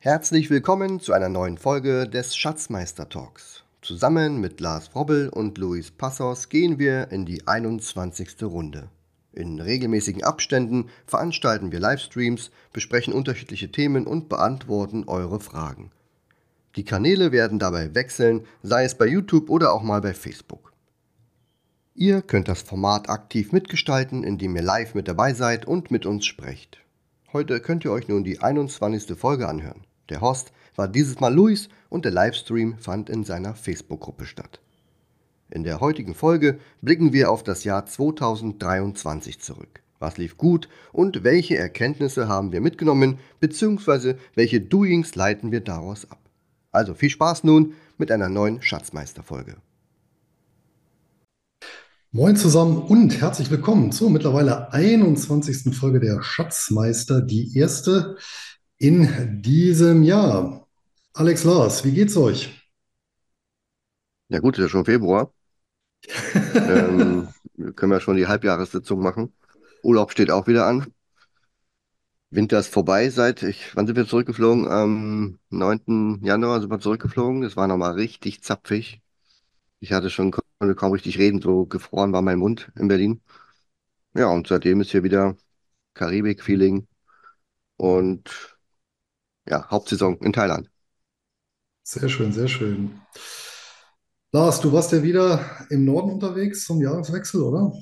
Herzlich willkommen zu einer neuen Folge des Schatzmeister Talks. Zusammen mit Lars Frobbel und Luis Passos gehen wir in die 21. Runde. In regelmäßigen Abständen veranstalten wir Livestreams, besprechen unterschiedliche Themen und beantworten eure Fragen. Die Kanäle werden dabei wechseln, sei es bei YouTube oder auch mal bei Facebook. Ihr könnt das Format aktiv mitgestalten, indem ihr live mit dabei seid und mit uns sprecht. Heute könnt ihr euch nun die 21. Folge anhören. Der Host war dieses Mal Luis und der Livestream fand in seiner Facebook-Gruppe statt. In der heutigen Folge blicken wir auf das Jahr 2023 zurück. Was lief gut und welche Erkenntnisse haben wir mitgenommen, beziehungsweise welche Doings leiten wir daraus ab. Also viel Spaß nun mit einer neuen Schatzmeister-Folge. Moin zusammen und herzlich willkommen zur mittlerweile 21. Folge der Schatzmeister, die erste in diesem Jahr. Alex Lars, wie geht's euch? Ja gut, ist ja schon Februar. ähm, können wir schon die Halbjahressitzung machen. Urlaub steht auch wieder an. Winter ist vorbei seit, ich, wann sind wir zurückgeflogen? Am 9. Januar sind wir zurückgeflogen. Es war nochmal richtig zapfig. Ich hatte schon, konnte kaum richtig reden, so gefroren war mein Mund in Berlin. Ja, und seitdem ist hier wieder Karibik-Feeling und ja, Hauptsaison in Thailand. Sehr schön, sehr schön. Lars, du warst ja wieder im Norden unterwegs zum Jahreswechsel, oder?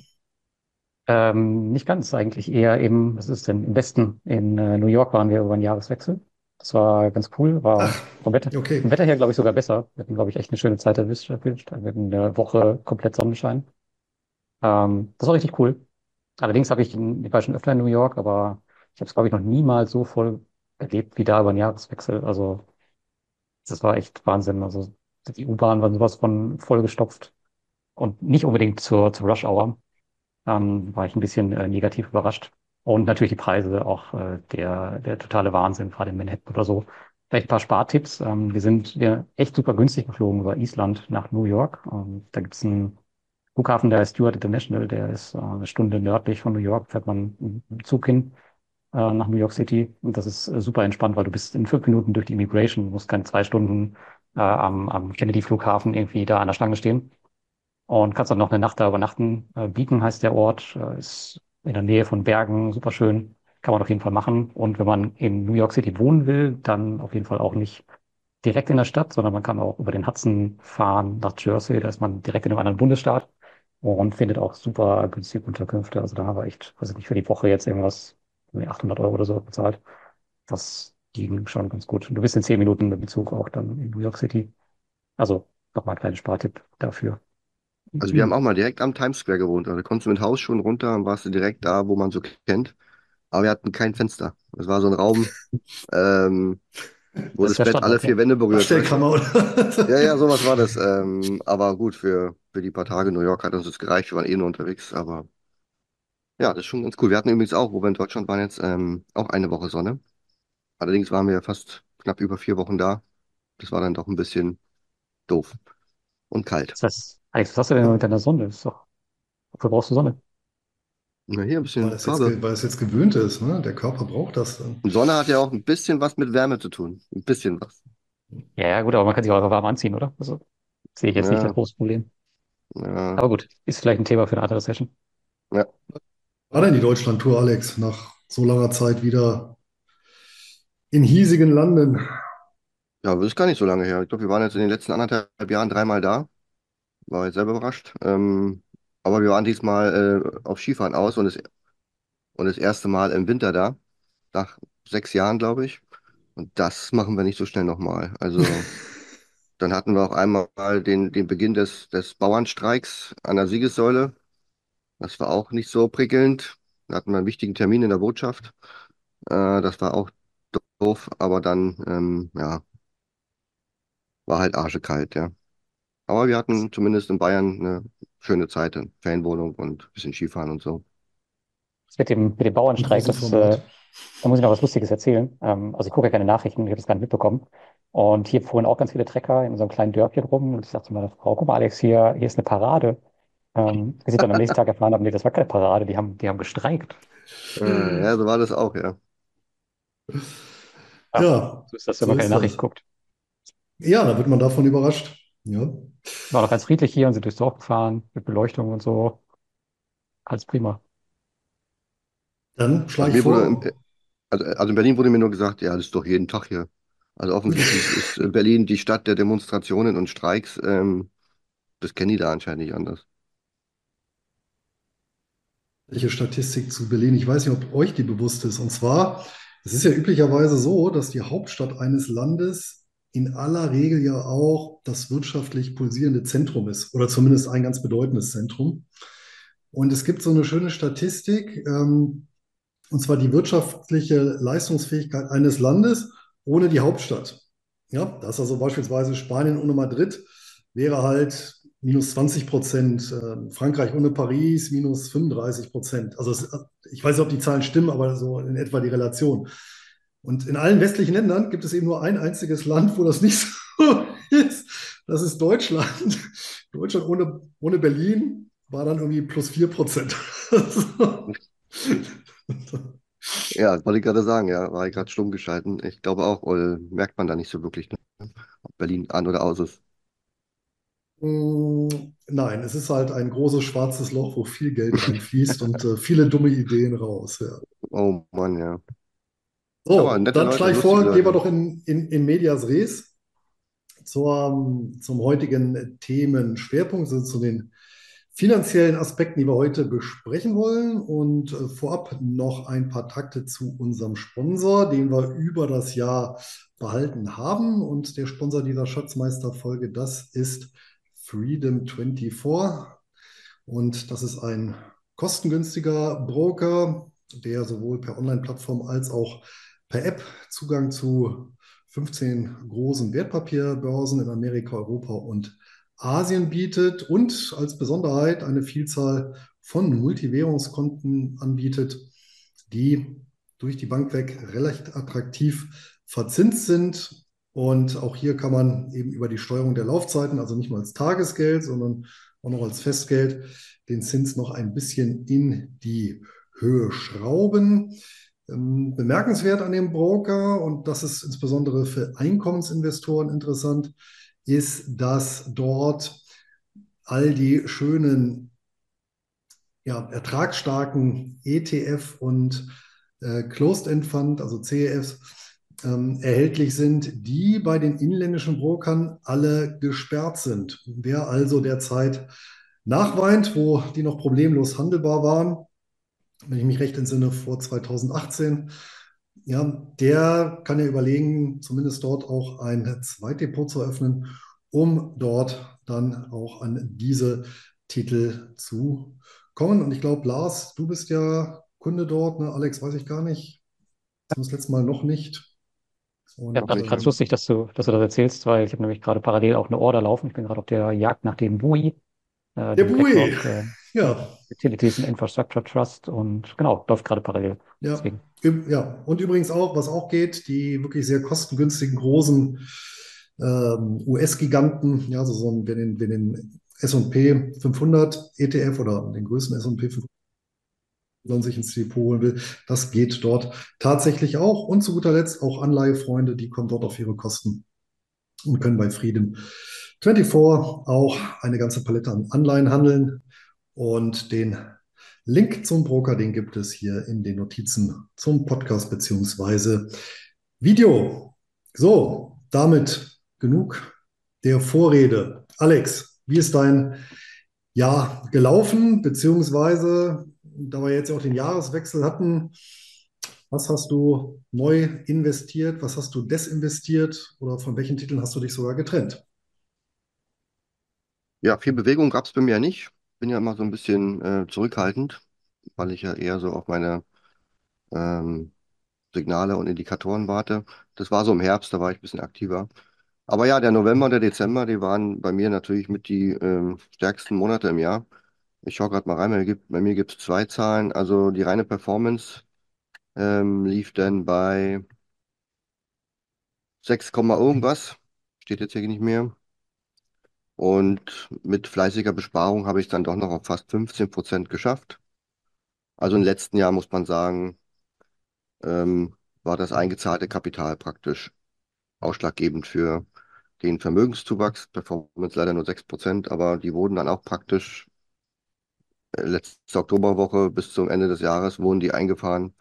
Ähm, nicht ganz, eigentlich eher im, was ist denn, im Westen. In äh, New York waren wir über einen Jahreswechsel. Das war ganz cool, war Ach, vom Wetter, okay. vom Wetter her, glaube ich, sogar besser. Wir hatten, glaube ich, echt eine schöne Zeit erwischt. erwischt. Wir hatten eine Woche komplett Sonnenschein. Ähm, das war richtig cool. Allerdings habe ich, in- ich war schon öfter in New York, aber ich habe es, glaube ich, noch niemals so voll erlebt wie da über einen Jahreswechsel. Also das war echt Wahnsinn. Also die U-Bahn war sowas von vollgestopft und nicht unbedingt zur, zur Rush Hour. ähm, war ich ein bisschen äh, negativ überrascht. Und natürlich die Preise, auch äh, der, der totale Wahnsinn, gerade in Manhattan oder so. Vielleicht ein paar Spartipps. Ähm, wir sind ja echt super günstig geflogen über Island nach New York. Ähm, da gibt's einen Flughafen, der heißt Stewart International, der ist äh, eine Stunde nördlich von New York, fährt man dem Zug hin äh, nach New York City. Und das ist äh, super entspannt, weil du bist in fünf Minuten durch die Immigration, musst keine zwei Stunden äh, am, am Kennedy-Flughafen irgendwie da an der Schlange stehen und kannst dann noch eine Nacht da übernachten. Äh, Beacon heißt der Ort, ist in der Nähe von Bergen, super schön, kann man auf jeden Fall machen. Und wenn man in New York City wohnen will, dann auf jeden Fall auch nicht direkt in der Stadt, sondern man kann auch über den Hudson fahren nach Jersey, da ist man direkt in einem anderen Bundesstaat und findet auch super günstige Unterkünfte. Also da wir echt, weiß ich nicht, für die Woche jetzt irgendwas, irgendwie 800 Euro oder so bezahlt. Das ging schon ganz gut. Und du bist in zehn Minuten mit dem Zug auch dann in New York City. Also nochmal ein kleiner Spartipp dafür. Also wir haben auch mal direkt am Times Square gewohnt. Also da konntest du mit Haus schon runter und warst du direkt da, wo man so kennt. Aber wir hatten kein Fenster. Es war so ein Raum, ähm, wo Das das Bett alle vier. Wände berührt. Abstellkammer, oder? Ja, ja, sowas war das. Ähm, aber gut, für, für die paar Tage New York hat uns das gereicht. Wir waren eh nur unterwegs. Aber ja, das ist schon ganz cool. Wir hatten übrigens auch, wo wir in Deutschland waren jetzt, ähm, auch eine Woche Sonne. Allerdings waren wir fast knapp über vier Wochen da. Das war dann doch ein bisschen doof und kalt. Das heißt, Alex, was hast du denn mit deiner Sonne? Ist doch, wofür brauchst du Sonne? Na, hier ein Weil bisschen es jetzt, Farbe. ge- weil es jetzt gewöhnt ist, ne? Der Körper braucht das dann. Und Sonne hat ja auch ein bisschen was mit Wärme zu tun. Ein bisschen was. Ja, ja, gut, aber man kann sich auch warm anziehen, oder? Also sehe ich jetzt nicht das Ja, große Problem. ja, Aber gut, ist vielleicht ein Thema für eine andere Session. ja. War denn die Deutschlandtour, Alex, nach so langer Zeit wieder in hiesigen Landen? Ja, das ist gar nicht so lange her. Ich glaube, wir waren jetzt in den letzten anderthalb Jahren dreimal da. War jetzt selber überrascht. Ähm, aber wir waren diesmal äh, auf Skifahren aus und das, und das erste Mal im Winter da. Nach sechs Jahren, glaube ich. Und das machen wir nicht so schnell nochmal. Also, dann hatten wir auch einmal den, den Beginn des, des Bauernstreiks an der Siegessäule. Das war auch nicht so prickelnd. Da hatten wir einen wichtigen Termin in der Botschaft. Äh, das war auch doof, aber dann, ähm, ja, war halt arschekalt, ja. Aber wir hatten zumindest in Bayern eine schöne Zeit, eine Ferienwohnung und ein bisschen Skifahren und so. Das mit dem, mit dem Bauernstreik, das, äh, da muss ich noch was Lustiges erzählen. Ähm, also ich gucke ja keine Nachrichten, ich habe das gar nicht mitbekommen. Und hier fuhren auch ganz viele Trecker in so einem kleinen Dörfchen rum. Und ich sagte zu meiner Frau, guck mal, Alex, hier, hier ist eine Parade. Ähm, bis ich dann am nächsten Tag erfahren habe, nee, das war keine Parade, die haben, die haben gestreikt. Äh, ja, so war das auch, ja. Ja, Ja, so ist das, wenn so man keine ist Nachrichten das. guckt. Ja, da wird man davon überrascht. Ja. War doch ganz friedlich hier und sind durchs Dorf gefahren mit Beleuchtung und so. Alles prima. Dann Also schlage ich vor, also, also in Berlin wurde mir nur gesagt, ja, das ist doch jeden Tag hier. Also offensichtlich ist äh, Berlin die Stadt der Demonstrationen und Streiks. Ähm, das kennen die da anscheinend nicht anders. Welche Statistik zu Berlin. Ich weiß nicht, ob euch die bewusst ist. Und zwar, es ist ja üblicherweise so, dass die Hauptstadt eines Landes in aller Regel ja auch das wirtschaftlich pulsierende Zentrum ist oder zumindest ein ganz bedeutendes Zentrum. Und es gibt so eine schöne Statistik, ähm, und zwar die wirtschaftliche Leistungsfähigkeit eines Landes ohne die Hauptstadt. Ja, das ist also beispielsweise Spanien ohne Madrid wäre halt minus 20 Prozent, äh, Frankreich ohne Paris minus 35 Prozent. Also es, ich weiß nicht, ob die Zahlen stimmen, aber so in etwa die Relation. Und in allen westlichen Ländern gibt es eben nur ein einziges Land, wo das nicht so ist. Das ist Deutschland. Deutschland ohne, ohne Berlin war dann irgendwie plus 4 Prozent. Ja, wollte ich gerade sagen, ja, war ich gerade stumm geschalten. Ich glaube auch, äh, merkt man da nicht so wirklich, ne? ob Berlin an oder aus ist. Mm, Nein, es ist halt ein großes schwarzes Loch, wo viel Geld reinfließt und äh, viele dumme Ideen raus. Ja. Oh Mann, ja. So, dann Leute, schlage ich vor, gehen wir doch in, in, in Medias Res zur, zum heutigen Themenschwerpunkt, also zu den finanziellen Aspekten, die wir heute besprechen wollen. Und äh, vorab noch ein paar Takte zu unserem Sponsor, den wir über das Jahr behalten haben. Und der Sponsor dieser Schatzmeister-Folge, das ist Freedom24. Und das ist ein kostengünstiger Broker, der sowohl per Online-Plattform als auch per App Zugang zu 15 großen Wertpapierbörsen in Amerika, Europa und Asien bietet und als Besonderheit eine Vielzahl von Multiwährungskonten anbietet, die durch die Bank weg recht attraktiv verzinst sind. Und auch hier kann man eben über die Steuerung der Laufzeiten, also nicht nur als Tagesgeld, sondern auch noch als Festgeld, den Zins noch ein bisschen in die Höhe schrauben. Ähm, Bemerkenswert an dem Broker, und das ist insbesondere für Einkommensinvestoren interessant, ist, dass dort all die schönen, ja, ertragsstarken ETF und äh, Closed-End Fund, also CEFs, ähm, erhältlich sind, die bei den inländischen Brokern alle gesperrt sind. Wer also derzeit nachweint, wo die noch problemlos handelbar waren, wenn ich mich recht entsinne, vor 2018, ja, der kann ja überlegen, zumindest dort auch ein Zweitdepot zu öffnen, um dort dann auch an diese Titel zu kommen. Und ich glaube, Lars, du bist ja Kunde dort, ne? Alex, weiß ich gar nicht. Das letzte Mal noch nicht. Ja, Und gerade nicht, ganz ja. lustig, dass du, dass du das erzählst, weil ich habe nämlich gerade parallel auch eine Order laufen. Ich bin gerade auf der Jagd nach dem BUI, äh, der Bui, äh, ja, Utilities and Infrastructure Trust und genau, läuft gerade parallel. ja, Deswegen. Ja. Und übrigens auch, was auch geht, die wirklich sehr kostengünstigen großen ähm, US-Giganten, ja, also so ein, wer den, wer den S&P 500 ETF oder den größten S&P 500 sich ins Depot holen will, das geht dort tatsächlich auch. Und zu guter Letzt auch Anleihefreunde, die kommen dort auf ihre Kosten und können bei Freedom 24 auch eine ganze Palette an Anleihen handeln. Und den Link zum Broker, den gibt es hier in den Notizen zum Podcast beziehungsweise Video. So, damit genug der Vorrede. Alex, wie ist dein Jahr gelaufen? Beziehungsweise, da wir jetzt auch den Jahreswechsel hatten, was hast du neu investiert? Was hast du desinvestiert? Oder von welchen Titeln hast du dich sogar getrennt? Ja, viel Bewegung gab es bei mir ja nicht. Bin ja immer so ein bisschen äh, zurückhaltend, weil ich ja eher so auf meine ähm, Signale und Indikatoren warte. Das war so im Herbst, da war ich ein bisschen aktiver. Aber ja, der November und der Dezember, die waren bei mir natürlich mit die ähm, stärksten Monate im Jahr. Ich schaue gerade mal rein, bei mir gibt, bei mir es zwei Zahlen. Also die reine Performance ähm, lief dann bei 6, Komma irgendwas. Steht jetzt hier nicht mehr. Und mit fleißiger Besparung habe ich es dann doch noch auf fast 15 Prozent geschafft. Also im letzten Jahr muss man sagen, ähm, war das eingezahlte Kapital praktisch ausschlaggebend für den Vermögenszuwachs. Performance leider nur 6%, aber die wurden dann auch praktisch letzte Oktoberwoche bis zum Ende des Jahres wurden die eingefahren.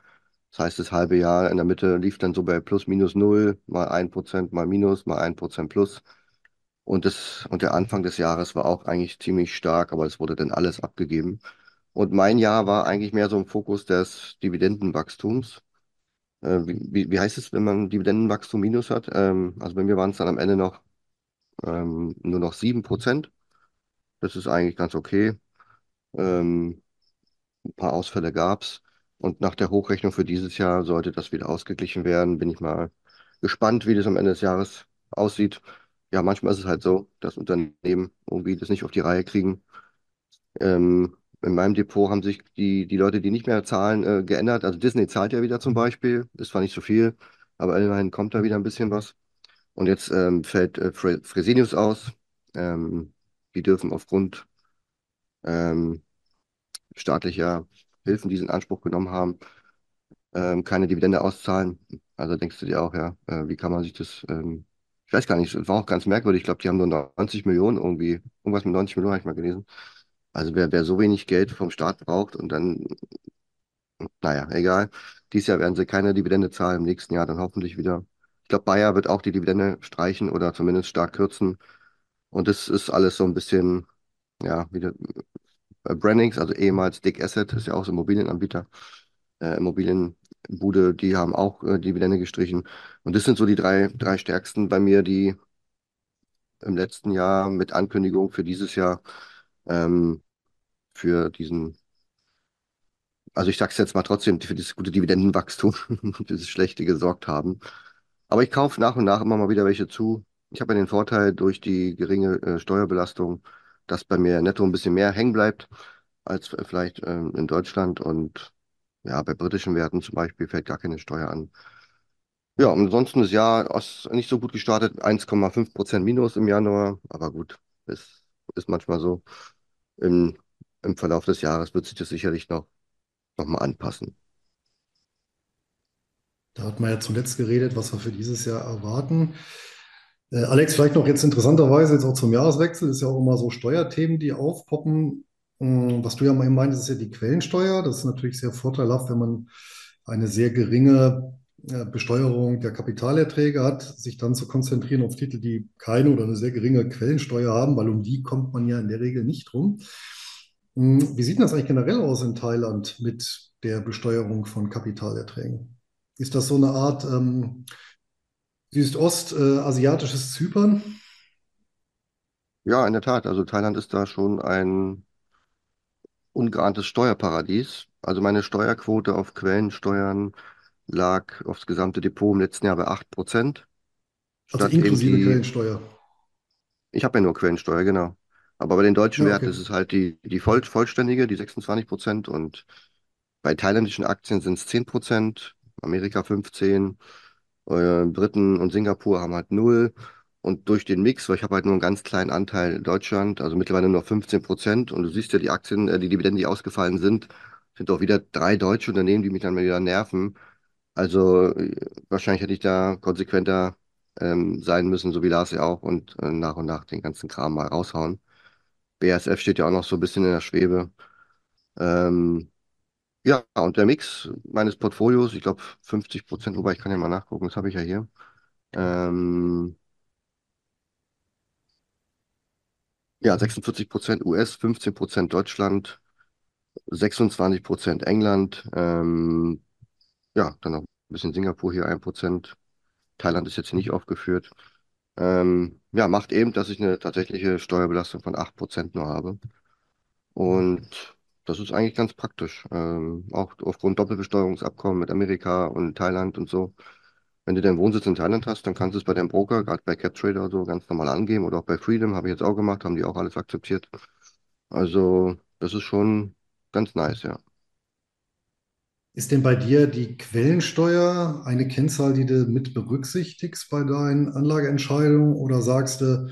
Das heißt, das halbe Jahr in der Mitte lief dann so bei plus minus null, mal ein Prozent, mal minus, mal ein Prozent plus. Und, das, und der Anfang des Jahres war auch eigentlich ziemlich stark, aber es wurde dann alles abgegeben. Und mein Jahr war eigentlich mehr so im Fokus des Dividendenwachstums. Äh, wie, wie, heißt es, wenn man Dividendenwachstum minus hat? Ähm, also bei mir waren es dann am Ende noch ähm, nur noch 7%. Das ist eigentlich ganz okay. Ähm, ein paar Ausfälle gab es. Und nach der Hochrechnung für dieses Jahr sollte das wieder ausgeglichen werden. Bin ich mal gespannt, wie das am Ende des Jahres aussieht. Ja, manchmal ist es halt so, dass Unternehmen irgendwie das nicht auf die Reihe kriegen. Ähm, in meinem Depot haben sich die, die Leute, die nicht mehr zahlen, äh, geändert. Also Disney zahlt ja wieder zum Beispiel. Ist zwar nicht so viel, aber immerhin kommt da wieder ein bisschen was. Und jetzt ähm, fällt äh, Fre Fresenius aus. Ähm, die dürfen aufgrund ähm, staatlicher Hilfen, die sie in Anspruch genommen haben, ähm, keine Dividende auszahlen. Also denkst du dir auch, ja, äh, wie kann man sich das, ähm, ich weiß gar nicht, es war auch ganz merkwürdig. Ich glaube, die haben nur 90 Millionen irgendwie, irgendwas mit 90 Millionen habe ich mal gelesen. Also wer, wer so wenig Geld vom Staat braucht und dann, naja, egal. Dieses Jahr werden sie keine Dividende zahlen, im nächsten Jahr dann hoffentlich wieder. Ich glaube, Bayer wird auch die Dividende streichen oder zumindest stark kürzen. Und das ist alles so ein bisschen, ja, wieder äh, Brandings, also ehemals Dick Asset, ist ja auch so ein Immobilienanbieter, äh, Immobilienbude, die haben auch äh, Dividende gestrichen. Und das sind so die drei, drei stärksten bei mir, die im letzten Jahr mit Ankündigung für dieses Jahr ähm, für diesen, also ich sag's jetzt mal trotzdem, für dieses gute Dividendenwachstum, dieses schlechte gesorgt haben. Aber ich kaufe nach und nach immer mal wieder welche zu. Ich habe ja den Vorteil durch die geringe äh, Steuerbelastung, dass bei mir netto ein bisschen mehr hängen bleibt als vielleicht ähm, in Deutschland. Und ja, bei britischen Werten zum Beispiel fällt gar keine Steuer an. Ja, ansonsten das Jahr ist nicht so gut gestartet, 1,5 Prozent Minus im Januar, aber gut, ist, ist manchmal so. Im, Im Verlauf des Jahres wird sich das sicherlich noch, noch mal anpassen. Da hat man ja zuletzt geredet, was wir für dieses Jahr erwarten. Äh, Alex, vielleicht noch jetzt interessanterweise jetzt auch zum Jahreswechsel, ist ja auch immer so Steuerthemen, die aufpoppen. Ähm, was du ja mal meintest, ist ja die Quellensteuer. Das ist natürlich sehr vorteilhaft, wenn man eine sehr geringe äh, Besteuerung der Kapitalerträge hat, sich dann zu konzentrieren auf Titel, die keine oder eine sehr geringe Quellensteuer haben, weil um die kommt man ja in der Regel nicht rum. Ähm, wie sieht das eigentlich generell aus in Thailand mit der Besteuerung von Kapitalerträgen? Ist das so eine Art ähm, südostasiatisches äh, Zypern? Ja, in der Tat. Also Thailand ist da schon ein ungeahntes Steuerparadies. Also meine Steuerquote auf Quellensteuern lag aufs gesamte Depot im letzten Jahr bei 8%. Also inklusive die, Quellensteuer. Ich habe ja nur Quellensteuer, genau. Aber bei den deutschen Ja, Werten ist es halt die, die voll, vollständige, die 26% und bei thailändischen Aktien sind es 10%, Amerika 15%, äh, Briten und Singapur haben halt null. Und durch den Mix, weil ich habe halt nur einen ganz kleinen Anteil in Deutschland, also mittlerweile nur 15 Prozent. Und du siehst ja die Aktien, äh, die Dividenden, die ausgefallen sind, sind auch wieder drei deutsche Unternehmen, die mich dann wieder nerven. Also äh, wahrscheinlich hätte ich da konsequenter ähm, sein müssen, so wie Lars ja auch, und äh, nach und nach den ganzen Kram mal raushauen. BASF steht ja auch noch so ein bisschen in der Schwebe. Ähm, ja, und der Mix meines Portfolios, ich glaube 50 Prozent, wobei ich kann ja mal nachgucken, das habe ich ja hier. Ähm, ja, 46 Prozent US, 15 Prozent Deutschland, 26 Prozent England, ähm, ja, dann noch ein bisschen Singapur hier, 1 Prozent. Thailand ist jetzt nicht aufgeführt. Ähm, ja, macht eben, dass ich eine tatsächliche Steuerbelastung von 8 Prozent nur habe. Und das ist eigentlich ganz praktisch. Ähm, auch aufgrund Doppelbesteuerungsabkommen mit Amerika und Thailand und so. Wenn du deinen Wohnsitz in Thailand hast, dann kannst du es bei deinem Broker, gerade bei CapTrader oder so, ganz normal angeben oder auch bei Freedom, habe ich jetzt auch gemacht, haben die auch alles akzeptiert. Also, das ist schon ganz nice, ja. Ist denn bei dir die Quellensteuer eine Kennzahl, die du mit berücksichtigst bei deinen Anlageentscheidungen oder sagst du,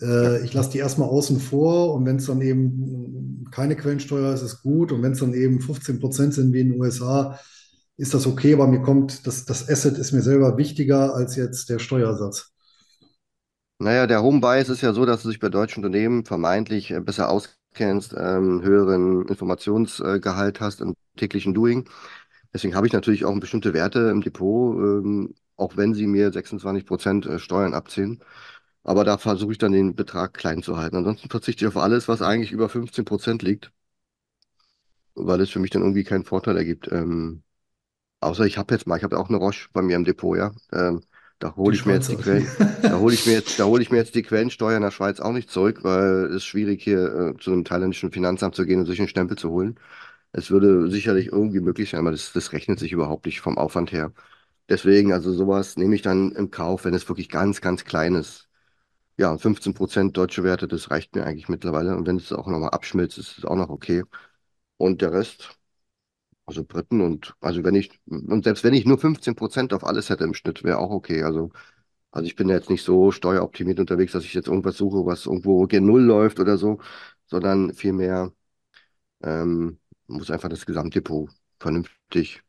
äh, ich lasse die erstmal außen vor und wenn es dann eben keine Quellensteuer ist, ist gut und wenn es dann eben 15 Prozent sind wie in den USA, ist das okay, aber mir kommt, das, das Asset ist mir selber wichtiger als jetzt der Steuersatz. Naja, der Home Bias ist ja so, dass du dich bei deutschen Unternehmen vermeintlich äh, besser auskennst, ähm, höheren Informationsgehalt hast im täglichen Doing. Deswegen habe ich natürlich auch bestimmte Werte im Depot, ähm, auch wenn sie mir 26 Prozent äh, Steuern abziehen. Aber da versuche ich dann den Betrag klein zu halten. Ansonsten verzichte ich auf alles, was eigentlich über 15 Prozent liegt, weil es für mich dann irgendwie keinen Vorteil ergibt. Ähm, außer ich habe jetzt mal, ich habe ja auch eine Roche bei mir im Depot, ja. Ähm, da hole ich mir jetzt die Schweizer. Quellen, da hole ich mir jetzt, da hole ich mir jetzt die Quellensteuer in der Schweiz auch nicht zurück, weil es ist schwierig hier äh, zu einem thailändischen Finanzamt zu gehen und sich einen Stempel zu holen. Es würde sicherlich irgendwie möglich sein, aber das, das rechnet sich überhaupt nicht vom Aufwand her. Deswegen, also sowas nehme ich dann im Kauf, wenn es wirklich ganz, ganz klein ist. Ja, und 15 Prozent deutsche Werte, das reicht mir eigentlich mittlerweile. Und wenn es auch nochmal abschmilzt, ist es auch noch okay. Und der Rest, also Briten und, also wenn ich, und selbst wenn ich nur 15 Prozent auf alles hätte im Schnitt, wäre auch okay. Also, also ich bin ja jetzt nicht so steueroptimiert unterwegs, dass ich jetzt irgendwas suche, was irgendwo gen Null läuft oder so, sondern vielmehr ähm, muss einfach das Gesamtdepot vernünftig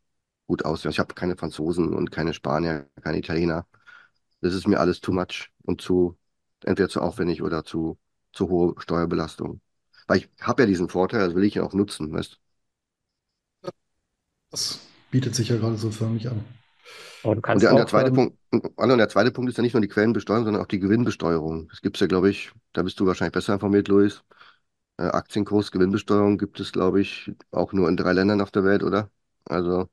gut aussehen. Ich habe keine Franzosen und keine Spanier, keine Italiener. Das ist mir alles too much und zu, entweder zu aufwendig oder zu, zu hohe Steuerbelastung. Weil ich habe ja diesen Vorteil, das will ich ja auch nutzen, weißt Das bietet sich ja gerade so förmlich an. Aber du Und kannst der, und der auch, zweite ähm, Punkt, und der zweite Punkt ist ja nicht nur die Quellenbesteuerung, sondern auch die Gewinnbesteuerung. Das gibt es ja, glaube ich, da bist du wahrscheinlich besser informiert, Luis. Äh, Aktienkurs, Gewinnbesteuerung gibt es, glaube ich, auch nur in drei Ländern auf der Welt, oder? Also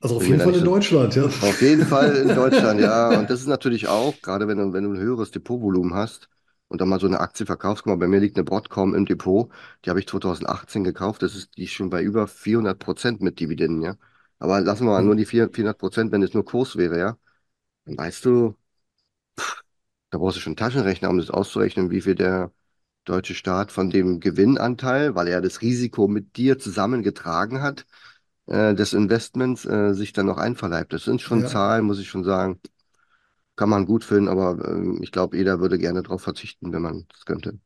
Also auf jeden Fall in so. Deutschland, ja. Auf jeden Fall in Deutschland, ja. Und das ist natürlich auch, gerade wenn du, wenn du ein höheres Depotvolumen hast und dann mal so eine Aktie verkaufst, guck mal, bei mir liegt eine Broadcom im Depot, die habe ich 2018 gekauft, das ist die ist schon bei über 400 Prozent mit Dividenden, ja. Aber lassen wir mal nur die 400 400 Prozent, wenn es nur Kurs wäre, ja. Dann weißt du, da brauchst du schon einen Taschenrechner, um das auszurechnen, wie viel der deutsche Staat von dem Gewinnanteil, weil er das Risiko mit dir zusammengetragen hat, äh, des Investments, äh, sich dann noch einverleibt. Das sind schon Ja, Zahlen, muss ich schon sagen. Kann man gut finden, aber ähm, ich glaube, jeder würde gerne darauf verzichten, wenn man es könnte.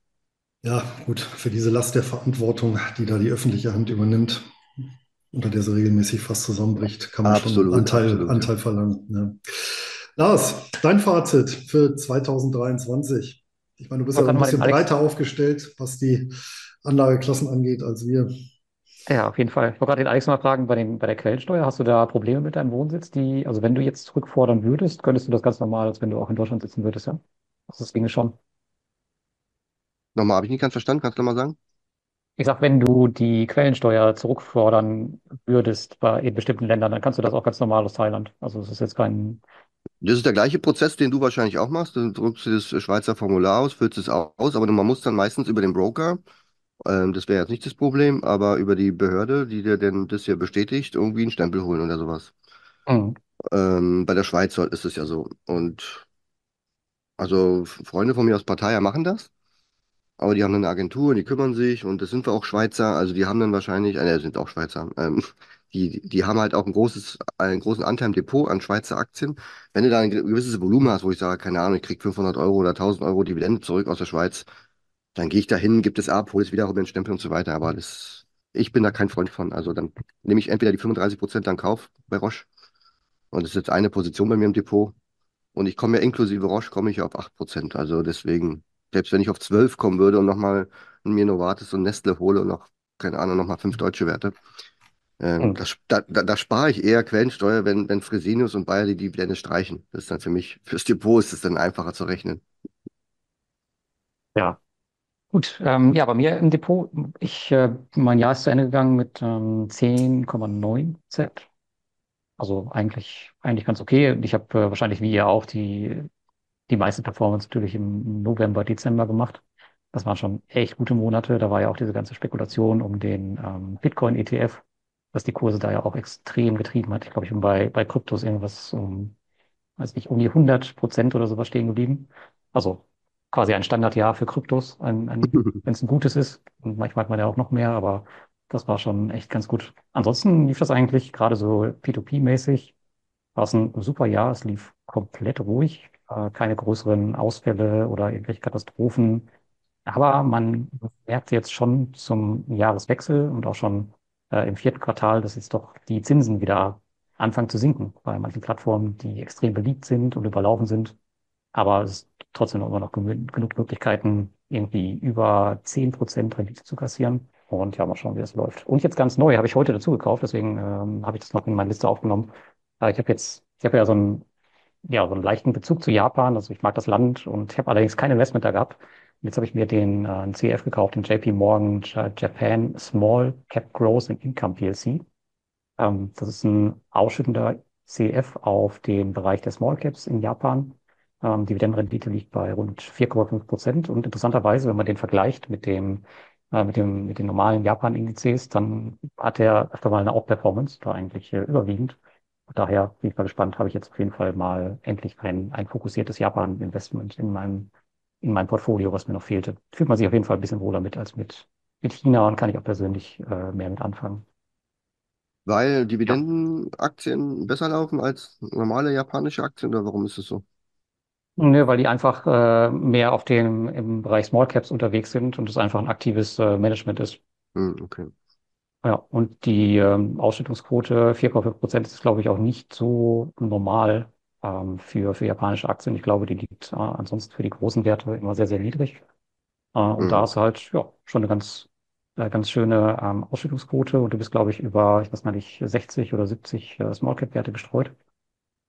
ja, gut, für diese Last der Verantwortung, die da die öffentliche Hand übernimmt, unter der sie regelmäßig fast zusammenbricht, kann man schon Absolut, Anteil, absolut, ja. Anteil verlangen. Ja. Lars, dein Fazit für 2023. Ich meine, du bist ja ein bisschen breiter aufgestellt, was die Anlageklassen angeht, als wir. Ja, auf jeden Fall. Ich wollte gerade den Alex mal fragen, bei den, bei der Quellensteuer, hast du da Probleme mit deinem Wohnsitz, die, also wenn du jetzt zurückfordern würdest, könntest du das ganz normal, als wenn du auch in Deutschland sitzen würdest, ja? Also das ginge schon. Nochmal, habe ich nicht ganz verstanden, kannst du nochmal sagen? Ich sag, wenn du die Quellensteuer zurückfordern würdest bei in bestimmten Ländern, dann kannst du das auch ganz normal aus Thailand. Also es ist jetzt kein, Das ist der gleiche Prozess, den du wahrscheinlich auch machst. Du drückst dir das Schweizer Formular aus, füllst es aus, aber man muss dann meistens über den Broker, ähm, das wäre jetzt nicht das Problem, aber über die Behörde, die dir denn das hier bestätigt, irgendwie einen Stempel holen oder sowas. Hm. Ähm, bei der Schweiz soll- ist es ja so. Und also Freunde von mir aus Partei machen das. Aber die haben dann eine Agentur, die kümmern sich und das sind wir auch Schweizer, also die haben dann wahrscheinlich, äh, sind auch Schweizer, ähm, die, die haben halt auch ein großes, einen großen Anteil im Depot an Schweizer Aktien. Wenn du da ein gewisses Volumen hast, wo ich sage, keine Ahnung, ich krieg 500 Euro oder 1000 Euro Dividende zurück aus der Schweiz, dann gehe ich da hin, gebe es ab, hole es wieder rüber, den Stempel und so weiter. Aber das, ich bin da kein Freund von. Also dann nehme ich entweder die 35 Prozent dann Kauf bei Roche und das ist jetzt eine Position bei mir im Depot und ich komme ja inklusive Roche, komme ich ja auf 8%. Also deswegen, selbst wenn ich auf 12 kommen würde und nochmal mir Novartis und Nestle hole und noch, keine Ahnung, nochmal fünf deutsche Werte, ähm, Hm. das, da, da, da spare ich eher Quellensteuer, wenn, wenn Fresenius und Bayer die Dividende streichen. Das ist dann für mich, fürs Depot ist es dann einfacher zu rechnen. Ja, gut. Ähm, ja, bei mir im Depot, ich, äh, mein Jahr ist zu Ende gegangen mit ähm, 10,9 Z. Also eigentlich, eigentlich ganz okay. Ich habe äh, wahrscheinlich wie ihr auch die, die meiste Performance natürlich im November, Dezember gemacht. Das waren schon echt gute Monate. Da war ja auch diese ganze Spekulation um den ähm, Bitcoin-ETF, was die Kurse da ja auch extrem getrieben hat. Ich glaube, ich bin bei, bei Kryptos irgendwas um, weiß nicht, um die 100 Prozent oder sowas stehen geblieben. Also quasi ein Standardjahr für Kryptos, ein, ein, wenn es ein gutes ist. Und manchmal hat man ja auch noch mehr, aber das war schon echt ganz gut. Ansonsten lief das eigentlich gerade so P2P-mäßig. War es ein super Jahr. Es lief komplett ruhig. Äh, keine größeren Ausfälle oder irgendwelche Katastrophen. Aber man merkt jetzt schon zum Jahreswechsel und auch schon äh, im vierten Quartal, dass jetzt doch die Zinsen wieder anfangen zu sinken bei manchen Plattformen, die extrem beliebt sind und überlaufen sind. Aber es ist trotzdem immer noch genug Möglichkeiten, irgendwie über 10% Rendite zu kassieren. Und ja, mal schauen, wie das läuft. Und jetzt ganz neu, habe ich heute dazu gekauft, deswegen ähm, habe ich das noch in meine Liste aufgenommen. Äh, ich habe jetzt, ich habe ja so einen, ja, so einen leichten Bezug zu Japan. Also ich mag das Land und ich habe allerdings kein Investment da gehabt. Jetzt habe ich mir den äh, CF gekauft, den JP Morgan Japan Small Cap Growth and Income PLC. Ähm, das ist ein ausschüttender CF auf den Bereich der Small Caps in Japan. Ähm, Dividendenrendite liegt bei rund 4,5 Prozent. Und interessanterweise, wenn man den vergleicht mit dem äh, mit dem, mit den normalen Japan-Indizes, dann hat er öfter mal eine Outperformance, da eigentlich äh, überwiegend. Daher bin ich mal gespannt, habe ich jetzt auf jeden Fall mal endlich ein, ein fokussiertes Japan-Investment in meinem, in meinem Portfolio, was mir noch fehlte. Fühlt man sich auf jeden Fall ein bisschen wohler mit als mit, mit China und kann ich auch persönlich äh, mehr mit anfangen. Weil Dividendenaktien besser laufen als normale japanische Aktien oder warum ist es so? Nö, weil die einfach äh, mehr auf dem im Bereich Small Caps unterwegs sind und es einfach ein aktives äh, Management ist. Hm, okay. Ja, und die ähm, Ausschüttungsquote 4,5 Prozent ist, glaube ich, auch nicht so normal ähm, für, für japanische Aktien. Ich glaube, die liegt äh, ansonsten für die großen Werte immer sehr, sehr niedrig. Äh, und Hm. da ist halt ja schon eine ganz, äh, ganz schöne ähm, Ausschüttungsquote und du bist, glaube ich, über, ich weiß mal nicht, 60 oder 70 äh, Small Cap Werte gestreut.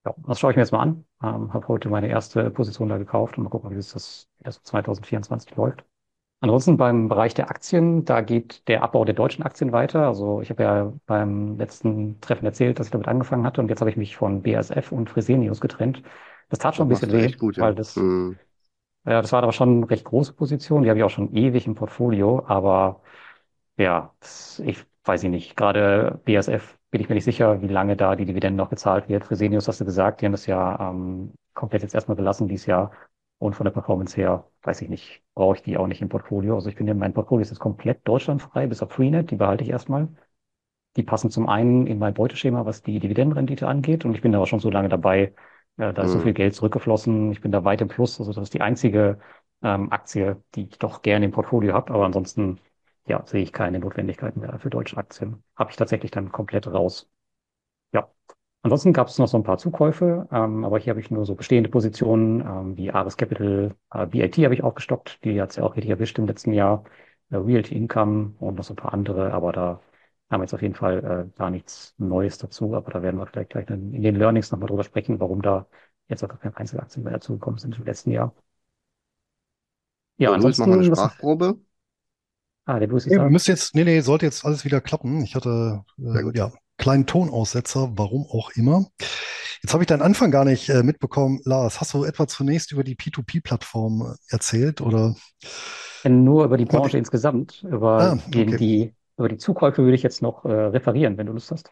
Ja, das schaue ich mir jetzt mal an. Ähm, habe heute meine erste Position da gekauft und mal gucken, wie es das, wie das 2024 läuft. Ansonsten beim Bereich der Aktien, da geht der Abbau der deutschen Aktien weiter. Also ich habe ja beim letzten Treffen erzählt, dass ich damit angefangen hatte und jetzt habe ich mich von BASF und Fresenius getrennt. Das tat schon Das ein bisschen weh, gut, ja. weil das, Hm. ja, das war aber schon eine recht große Position. Die habe ich auch schon ewig im Portfolio, aber ja, das, ich weiß ich nicht. Gerade BASF bin ich mir nicht sicher, wie lange da die Dividende noch gezahlt wird. Fresenius hast du gesagt, die haben das ja ähm, komplett jetzt erstmal gelassen dieses Jahr. Und von der Performance her, weiß ich nicht, brauche ich die auch nicht im Portfolio. Also ich finde, mein Portfolio ist jetzt komplett deutschlandfrei, bis auf Freenet, die behalte ich erstmal. Die passen zum einen in mein Beuteschema, was die Dividendenrendite angeht. Und ich bin da auch schon so lange dabei. Ja, da ist so Hm. viel Geld zurückgeflossen. Ich bin da weit im Plus. Also das ist die einzige ähm, Aktie, die ich doch gerne im Portfolio habe. Aber ansonsten, ja, sehe ich keine Notwendigkeiten mehr für deutsche Aktien. Habe ich tatsächlich dann komplett raus. Ja. Ansonsten gab es noch so ein paar Zukäufe, ähm, aber hier habe ich nur so bestehende Positionen, ähm, wie Ares Capital, äh, BIT habe ich aufgestockt, die hat es ja auch richtig erwischt im letzten Jahr, äh, Realty Income und noch so ein paar andere, aber da haben wir jetzt auf jeden Fall äh, gar nichts Neues dazu, aber da werden wir vielleicht gleich in, in den Learnings nochmal drüber sprechen, warum da jetzt auch gar keine Einzelaktien mehr dazugekommen sind im letzten Jahr. Ja, So, Luis, mach mal eine ansonsten, was, Sprachprobe. Ah, der Luis ist Nee, müsste jetzt, nee, nee, sollte jetzt alles wieder klappen. Ich hatte äh, ja kleinen Tonaussetzer, warum auch immer. Jetzt habe ich deinen Anfang gar nicht äh, mitbekommen. Lars, hast du etwa zunächst über die P2P-Plattform erzählt oder? Nur über die Branche ich- insgesamt, Ah, über den, okay. die, über die Zukäufe würde ich jetzt noch äh, referieren, wenn du Lust hast.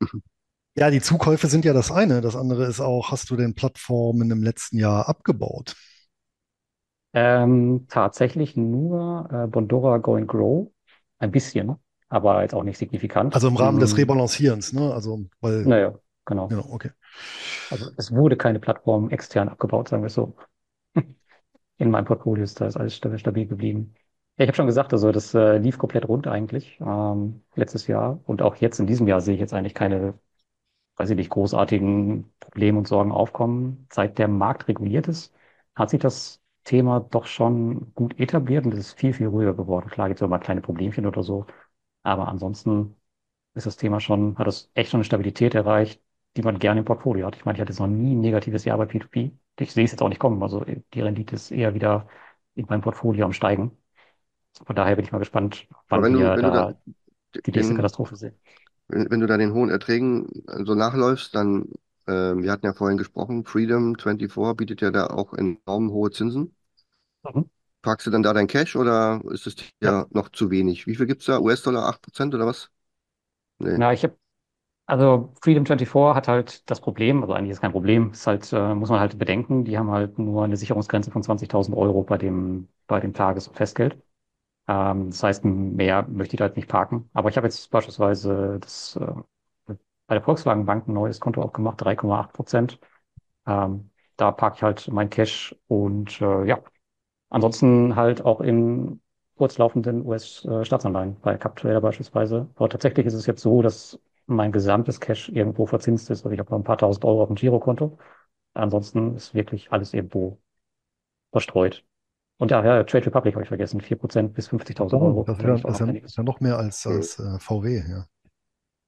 Ja, die Zukäufe sind ja das eine. Das andere ist auch, hast du denn Plattformen im letzten Jahr abgebaut? Ähm, tatsächlich nur äh, Bondora Go and Grow. Ein bisschen, aber jetzt auch nicht signifikant. Also im Rahmen des Mm, Rebalancierens, ne? Also, weil, Naja, genau. genau, okay. Also es wurde keine Plattform extern abgebaut, sagen wir es so. In meinem Portfolio ist das alles stabil, stabil geblieben. Ja, ich habe schon gesagt, also das äh, lief komplett rund eigentlich ähm, letztes Jahr und auch jetzt in diesem Jahr sehe ich jetzt eigentlich keine, weiß ich nicht, großartigen Probleme und Sorgen aufkommen. Seit der Markt reguliert ist, hat sich das Thema doch schon gut etabliert und es ist viel, viel ruhiger geworden. Klar gibt es mal kleine Problemchen oder so, aber ansonsten ist das Thema schon, hat es echt schon eine Stabilität erreicht, die man gerne im Portfolio hat. Ich meine, ich hatte jetzt noch nie ein negatives Jahr bei P2P. Ich sehe es jetzt auch nicht kommen. Also die Rendite ist eher wieder in meinem Portfolio am Steigen. Von daher bin ich mal gespannt, wann wenn du, wir du da da die nächste den, Katastrophe sehen. wenn, wenn du da den hohen Erträgen so nachläufst, dann, wir hatten ja vorhin gesprochen, Freedom 24 bietet ja da auch enorm hohe Zinsen. Mhm. Parkst du dann da dein Cash oder ist es dir Ja. noch zu wenig? Wie viel gibt's da? US-Dollar 8% oder was? Nee. Na, ich habe, also Freedom 24 hat halt das Problem, also eigentlich ist kein Problem, ist halt, äh, muss man halt bedenken, die haben halt nur eine Sicherungsgrenze von 20.000 Euro bei dem, bei dem Tages- und Festgeld. Ähm, das heißt, mehr möchte ich da halt nicht parken. Aber ich habe jetzt beispielsweise das, äh, bei der Volkswagen Bank ein neues Konto aufgemacht, 3,8 Prozent. Ähm, da parke ich halt mein Cash und äh, ja, ansonsten halt auch in kurzlaufenden US-Staatsanleihen, bei CapTrader beispielsweise. Aber tatsächlich ist es jetzt so, dass mein gesamtes Cash irgendwo verzinst ist. Also ich habe noch ein paar tausend Euro auf dem Girokonto. Ansonsten ist wirklich alles irgendwo verstreut. Und ja, ja, Trade Republic habe ich vergessen. 4% bis 50.000 Oh, Euro. das auch das ist ja noch mehr als, als äh, VW, ja.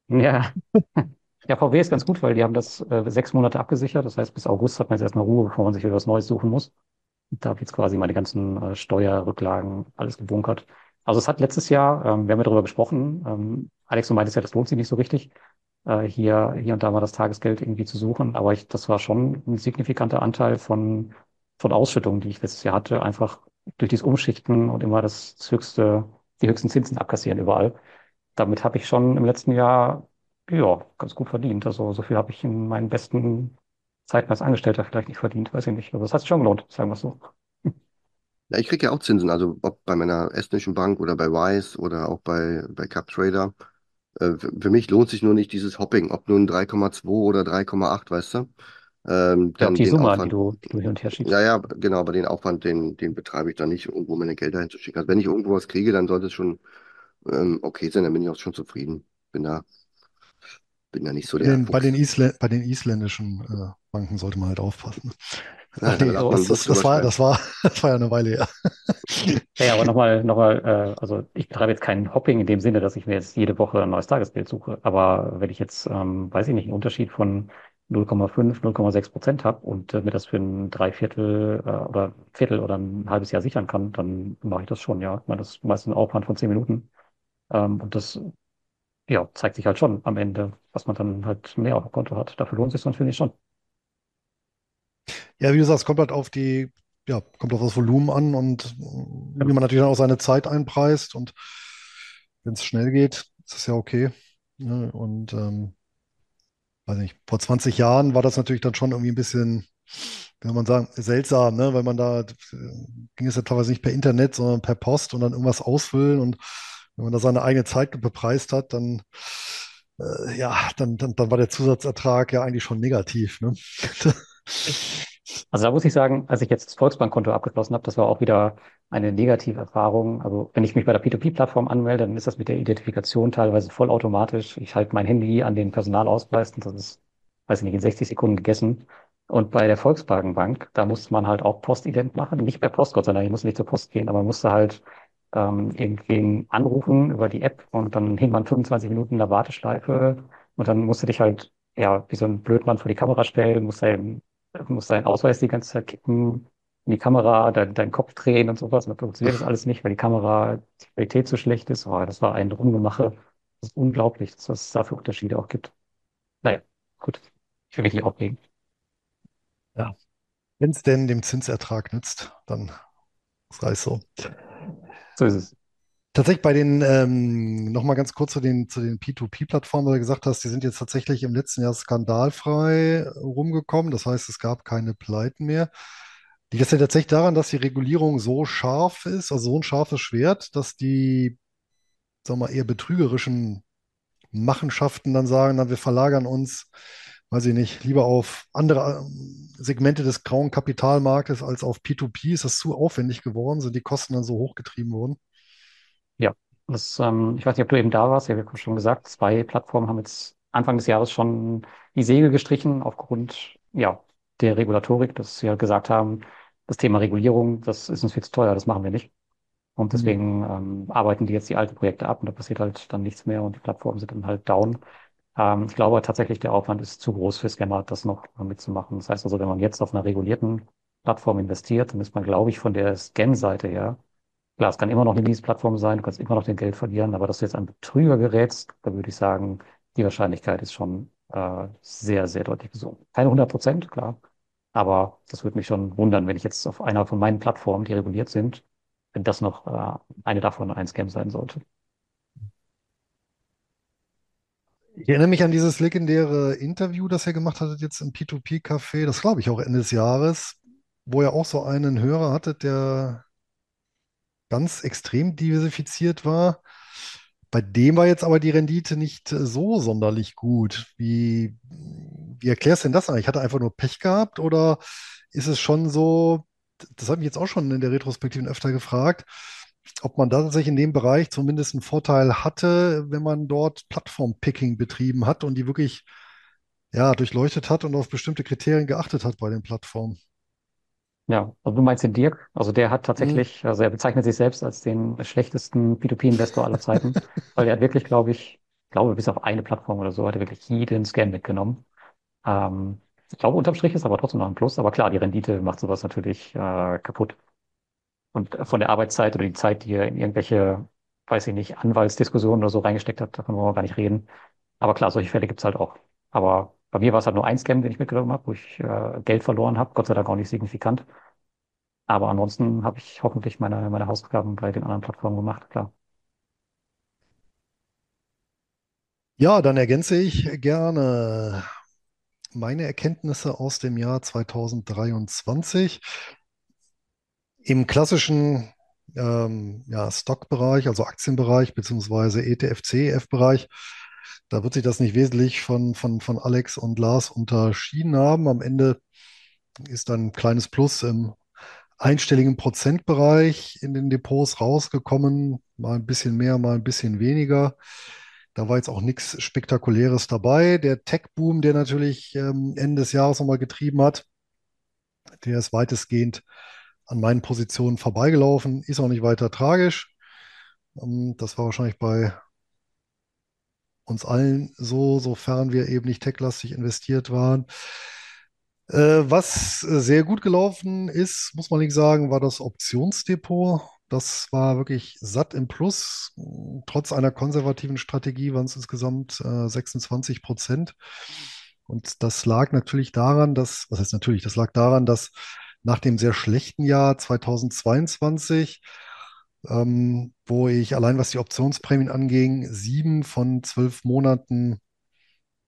Ja. Ja, VW ist ganz gut, weil die haben das äh, sechs Monate abgesichert. Das heißt, bis August hat man jetzt erstmal Ruhe, bevor man sich wieder was Neues suchen muss. Und da habe ich jetzt quasi meine ganzen äh, Steuerrücklagen, alles gebunkert. Also es hat letztes Jahr, ähm, wir haben ja darüber gesprochen, ähm, Alex, du meintest ja, das lohnt sich nicht so richtig, äh, hier, hier und da mal das Tagesgeld irgendwie zu suchen. Aber ich, das war schon ein signifikanter Anteil von, von Ausschüttungen, die ich letztes Jahr hatte, einfach durch dieses Umschichten und immer das höchste, die höchsten Zinsen abkassieren überall. Damit habe ich schon im letzten Jahr, ja, ganz gut verdient. Also so viel habe ich in meinen besten Zeiten als Angestellter vielleicht nicht verdient, weiß ich nicht. Also das hat sich schon gelohnt, sagen wir es so. Ja, ich kriege ja auch Zinsen, also ob bei meiner estnischen Bank oder bei Wise oder auch bei, bei CapTrader. Äh, für, mich lohnt sich nur nicht dieses Hopping, ob nun 3,2 oder 3,8, weißt du? Ähm, Ja, die Summe, die Aufwand, du, die du hin und her ja, schiebst. ja, genau, aber den Aufwand, den, den betreibe ich dann nicht, irgendwo meine Gelder hinzuschicken. Also wenn ich irgendwo was kriege, dann sollte es schon ähm, okay sein, dann bin ich auch schon zufrieden. Bin da, bin da nicht so Bei der den, bei den, bei den isländischen äh, Banken sollte man halt aufpassen. Ja, Ach nee, das, das, das war, das war, das war ja eine Weile her. Ja, aber nochmal, nochmal, äh, also ich betreibe jetzt kein Hopping in dem Sinne, dass ich mir jetzt jede Woche ein neues Tagesgeld suche. Aber wenn ich jetzt, ähm, weiß ich nicht, einen Unterschied von 0,5, 0,6 Prozent habe und äh, mir das für ein Dreiviertel äh, oder Viertel oder ein halbes Jahr sichern kann, dann mache ich das schon, ja. Ich meine, das ist meist ein Aufwand von zehn Minuten. Ähm, und das, ja, zeigt sich halt schon am Ende, was man dann halt mehr auf dem Konto hat. Dafür lohnt sich dann, finde ich schon. Ja, wie du sagst, kommt halt auf die, ja, kommt auf das Volumen an und wie man natürlich dann auch seine Zeit einpreist und wenn es schnell geht, ist das ja okay. Ne? Und ähm, weiß nicht, vor 20 Jahren war das natürlich dann schon irgendwie ein bisschen, wie soll man sagen, seltsam, ne? Weil man da äh, ging es ja teilweise nicht per Internet, sondern per Post und dann irgendwas ausfüllen und wenn man da seine eigene Zeit bepreist hat, dann äh, ja, dann, dann, dann war der Zusatzertrag ja eigentlich schon negativ, ne? Also da muss ich sagen, als ich jetzt das Volksbankkonto abgeschlossen habe, das war auch wieder eine negative Erfahrung. Also wenn ich mich bei der P2P-Plattform anmelde, dann ist das mit der Identifikation teilweise vollautomatisch. Ich halte mein Handy an den Personalausweis und das ist, weiß ich nicht, in 60 Sekunden gegessen. Und bei der Volkswagen Bank, da musste man halt auch Postident machen. Nicht per Post, Dank, ich musste nicht zur Post gehen, aber man musste halt ähm, irgendwen anrufen über die App und dann hing man 25 Minuten in der Warteschleife und dann musste dich halt, ja, wie so ein Blödmann vor die Kamera stellen, musst deinen musst deinen Ausweis die ganze Zeit kippen, in die Kamera, dein, deinen Kopf drehen und sowas. Und dann funktioniert das alles nicht, weil die Kamera, die Qualität so schlecht ist. Oh, das war ein Rumgemache. Das ist unglaublich, dass es da für Unterschiede auch gibt. Naja, gut. Ich will mich nicht aufregen. Ja. Wenn es denn dem Zinsertrag nützt, dann sei es so. So ist es. Tatsächlich bei den, ähm, nochmal ganz kurz zu den, zu den P2P-Plattformen, weil du gesagt hast, die sind jetzt tatsächlich im letzten Jahr skandalfrei rumgekommen. Das heißt, es gab keine Pleiten mehr. Liegt das denn tatsächlich daran, dass die Regulierung so scharf ist, also so ein scharfes Schwert, dass die, sagen wir mal, eher betrügerischen Machenschaften dann sagen, na, wir verlagern uns, weiß ich nicht, lieber auf andere ähm, Segmente des grauen Kapitalmarktes als auf P2P? Ist das zu aufwendig geworden? Sind die Kosten dann so hochgetrieben worden? Ja, das, ähm, ich weiß nicht, ob du eben da warst. Ja, wir haben schon gesagt, zwei Plattformen haben jetzt Anfang des Jahres schon die Segel gestrichen aufgrund, ja, der Regulatorik, dass sie halt gesagt haben, das Thema Regulierung, das ist uns viel zu teuer, das machen wir nicht. Und Mhm. deswegen ähm, arbeiten die jetzt die alten Projekte ab und da passiert halt dann nichts mehr und die Plattformen sind dann halt down. Ähm, ich glaube tatsächlich, der Aufwand ist zu groß für Scammer, das noch mitzumachen. Das heißt also, wenn man jetzt auf einer regulierten Plattform investiert, dann ist man, glaube ich, von der Scam-Seite her, klar, es kann immer noch eine Miese-Plattform sein, du kannst immer noch dein Geld verlieren, aber dass du jetzt an Betrüger gerätst, da würde ich sagen, die Wahrscheinlichkeit ist schon äh, sehr, sehr deutlich gesunken. Keine 100 Prozent, klar, aber das würde mich schon wundern, wenn ich jetzt auf einer von meinen Plattformen, die reguliert sind, wenn das noch äh, eine davon ein Scam sein sollte. Ich erinnere mich an dieses legendäre Interview, das ihr gemacht hattet jetzt im P2P-Café, das glaube ich auch Ende des Jahres, wo ihr auch so einen Hörer hattet, der ganz extrem diversifiziert war. Bei dem war jetzt aber die Rendite nicht äh, so sonderlich gut. Wie, wie erklärst du denn das eigentlich? Hat er einfach nur Pech gehabt oder ist es schon so, das habe ich jetzt auch schon in der Retrospektive öfter gefragt, ob man da tatsächlich in dem Bereich zumindest einen Vorteil hatte, wenn man dort Plattform-Picking betrieben hat und die wirklich ja, durchleuchtet hat und auf bestimmte Kriterien geachtet hat bei den Plattformen. Ja, also du meinst den Dirk? Also der hat tatsächlich, also er bezeichnet sich selbst als den schlechtesten P2P-Investor aller Zeiten, weil er hat wirklich, glaube ich, ich glaube, bis auf eine Plattform oder so hat er wirklich jeden Scam mitgenommen. Ähm, ich glaube, unterm Strich ist aber trotzdem noch ein Plus, aber klar, die Rendite macht sowas natürlich äh, kaputt. Und von der Arbeitszeit oder die Zeit, die er in irgendwelche, weiß ich nicht, Anwaltsdiskussionen oder so reingesteckt hat, davon wollen wir gar nicht reden. Aber klar, solche Fälle gibt's halt auch. Aber bei mir war es halt nur ein Scam, den ich mitgenommen habe, wo ich äh, Geld verloren habe, Gott sei Dank auch nicht signifikant. Aber ansonsten habe ich hoffentlich meine, meine Hausaufgaben bei den anderen Plattformen gemacht, klar. Ja, dann ergänze ich gerne meine Erkenntnisse aus dem Jahr 2023. Im klassischen ähm, ja, Stockbereich, also Aktienbereich beziehungsweise ETF, CEF-Bereich, da wird sich das nicht wesentlich von, von, von Alex und Lars unterschieden haben. Am Ende ist ein kleines Plus im einstelligen Prozentbereich in den Depots rausgekommen. Mal ein bisschen mehr, mal ein bisschen weniger. Da war jetzt auch nichts Spektakuläres dabei. Der Tech-Boom, der natürlich ähm, Ende des Jahres nochmal getrieben hat, der ist weitestgehend an meinen Positionen vorbeigelaufen. Ist auch nicht weiter tragisch. Ähm, das war wahrscheinlich bei uns allen so, sofern wir eben nicht techlastig investiert waren. Äh, was äh, sehr gut gelaufen ist, muss man nicht sagen, war das Optionsdepot. Das war wirklich satt im Plus. Trotz einer konservativen Strategie waren es insgesamt äh, 26 Prozent. Und das lag natürlich daran, dass, was heißt natürlich, das lag daran, dass nach dem sehr schlechten Jahr 2022, ähm, wo ich allein was die Optionsprämien anging, sieben von zwölf Monaten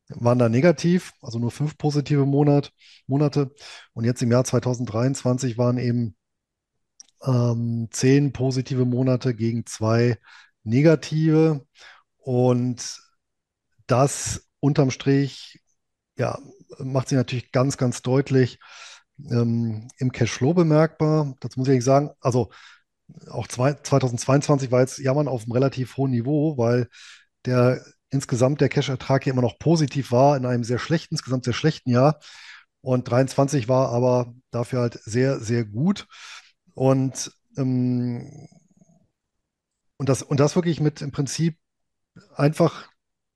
waren da negativ, also nur fünf positive Monat, Monate. Und jetzt im Jahr 2023 waren eben ähm, zehn positive Monate gegen zwei negative. Und das unterm Strich, ja, macht sich natürlich ganz, ganz deutlich ähm, im Cashflow bemerkbar. Dazu muss ich sagen, also auch zwei, 2022 war jetzt Jammern auf einem relativ hohen Niveau, weil der insgesamt der Cash-Ertrag hier immer noch positiv war in einem sehr schlechten, insgesamt sehr schlechten Jahr. Und 23 war aber dafür halt sehr, sehr gut. Und, ähm, und, das, und das wirklich mit im Prinzip einfach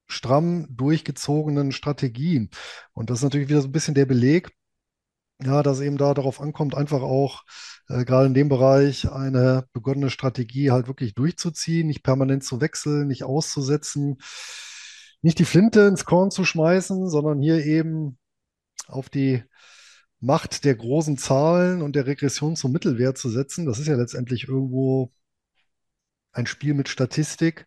stramm durchgezogenen Strategien. Und das ist natürlich wieder so ein bisschen der Beleg, ja, dass eben da darauf ankommt, einfach auch äh, gerade in dem Bereich eine begonnene Strategie halt wirklich durchzuziehen, nicht permanent zu wechseln, nicht auszusetzen, nicht die Flinte ins Korn zu schmeißen, sondern hier eben auf die Macht der großen Zahlen und der Regression zum Mittelwert zu setzen. Das ist ja letztendlich irgendwo ein Spiel mit Statistik.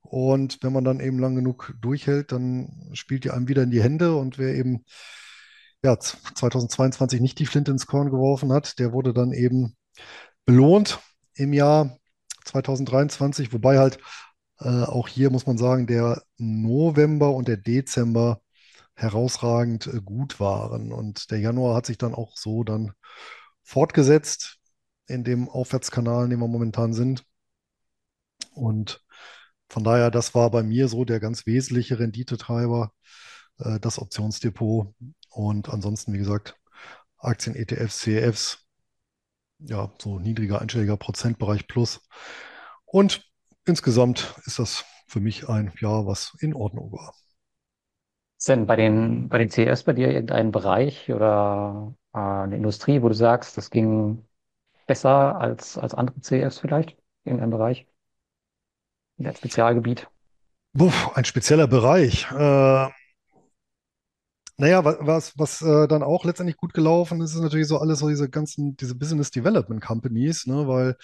Und wenn man dann eben lang genug durchhält, dann spielt die einem wieder in die Hände. Und wer eben ja, 2022 nicht die Flinte ins Korn geworfen hat, der wurde dann eben belohnt im Jahr 2023, wobei halt äh, auch hier muss man sagen, der November und der Dezember herausragend äh, gut waren. Und der Januar hat sich dann auch so dann fortgesetzt in dem Aufwärtskanal, in dem wir momentan sind. Und von daher, das war bei mir so der ganz wesentliche Renditetreiber, äh, das Optionsdepot. Und ansonsten, wie gesagt, Aktien, ETFs, CEFs, ja, so niedriger einstelliger Prozentbereich plus. Und insgesamt ist das für mich ein Jahr, was in Ordnung war. Ist denn bei den, bei den CEFs bei dir irgendein Bereich oder äh, eine Industrie, wo du sagst, das ging besser als, als andere CEFs vielleicht? Irgendein Bereich? Ein Spezialgebiet? Puh, ein spezieller Bereich. Äh, naja, wa- was, was äh, dann auch letztendlich gut gelaufen ist, ist natürlich so alles so diese ganzen, diese Business Development Companies, ne, weil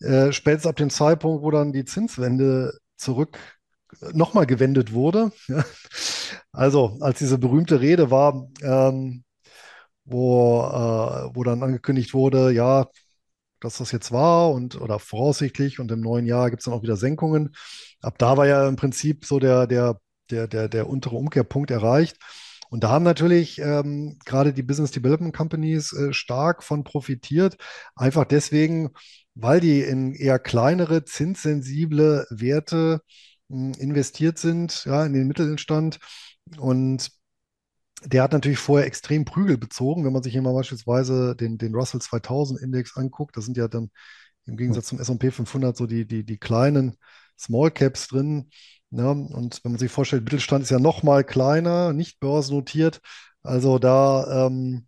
äh, spätestens ab dem Zeitpunkt, wo dann die Zinswende zurück nochmal gewendet wurde, also als diese berühmte Rede war, ähm, wo, äh, wo dann angekündigt wurde, ja, dass das jetzt war und oder voraussichtlich und im neuen Jahr gibt es dann auch wieder Senkungen. Ab da war ja im Prinzip so der, der, der, der, der untere Umkehrpunkt erreicht. Und da haben natürlich ähm, gerade die Business Development Companies äh, stark von profitiert. Einfach deswegen, weil die in eher kleinere, zinssensible Werte mh, investiert sind, ja, in den Mittelstand. Und der hat natürlich vorher extrem Prügel bezogen. Wenn man sich hier mal beispielsweise den, den Russell 2000 Index anguckt, da sind ja dann im Gegensatz zum S&P 500 so die, die, die kleinen Small Caps drin. Ja, und wenn man sich vorstellt, Mittelstand ist ja noch mal kleiner, nicht börsennotiert. Also da, ähm,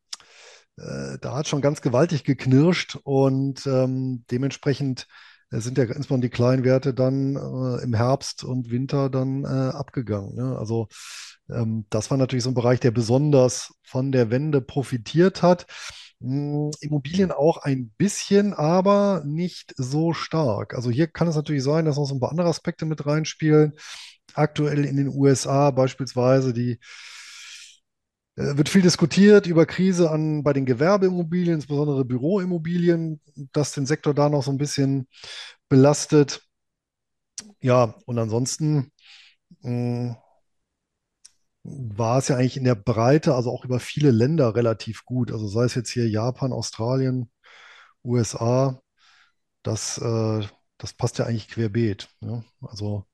äh, da hat schon ganz gewaltig geknirscht und ähm, dementsprechend äh, sind ja insbesondere die kleinen Werte dann äh, im Herbst und Winter dann äh, abgegangen. Ne? Also ähm, das war natürlich so ein Bereich, der besonders von der Wende profitiert hat. Hm, Immobilien auch ein bisschen, aber nicht so stark. Also hier kann es natürlich sein, dass noch so ein paar andere Aspekte mit reinspielen. Aktuell in den USA beispielsweise die äh, wird viel diskutiert über Krise an, bei den Gewerbeimmobilien, insbesondere Büroimmobilien, dass den Sektor da noch so ein bisschen belastet. Ja, und ansonsten mh, war es ja eigentlich in der Breite, also auch über viele Länder relativ gut. Also sei es jetzt hier Japan, Australien, USA, das, äh, das passt ja eigentlich querbeet. Ne? Also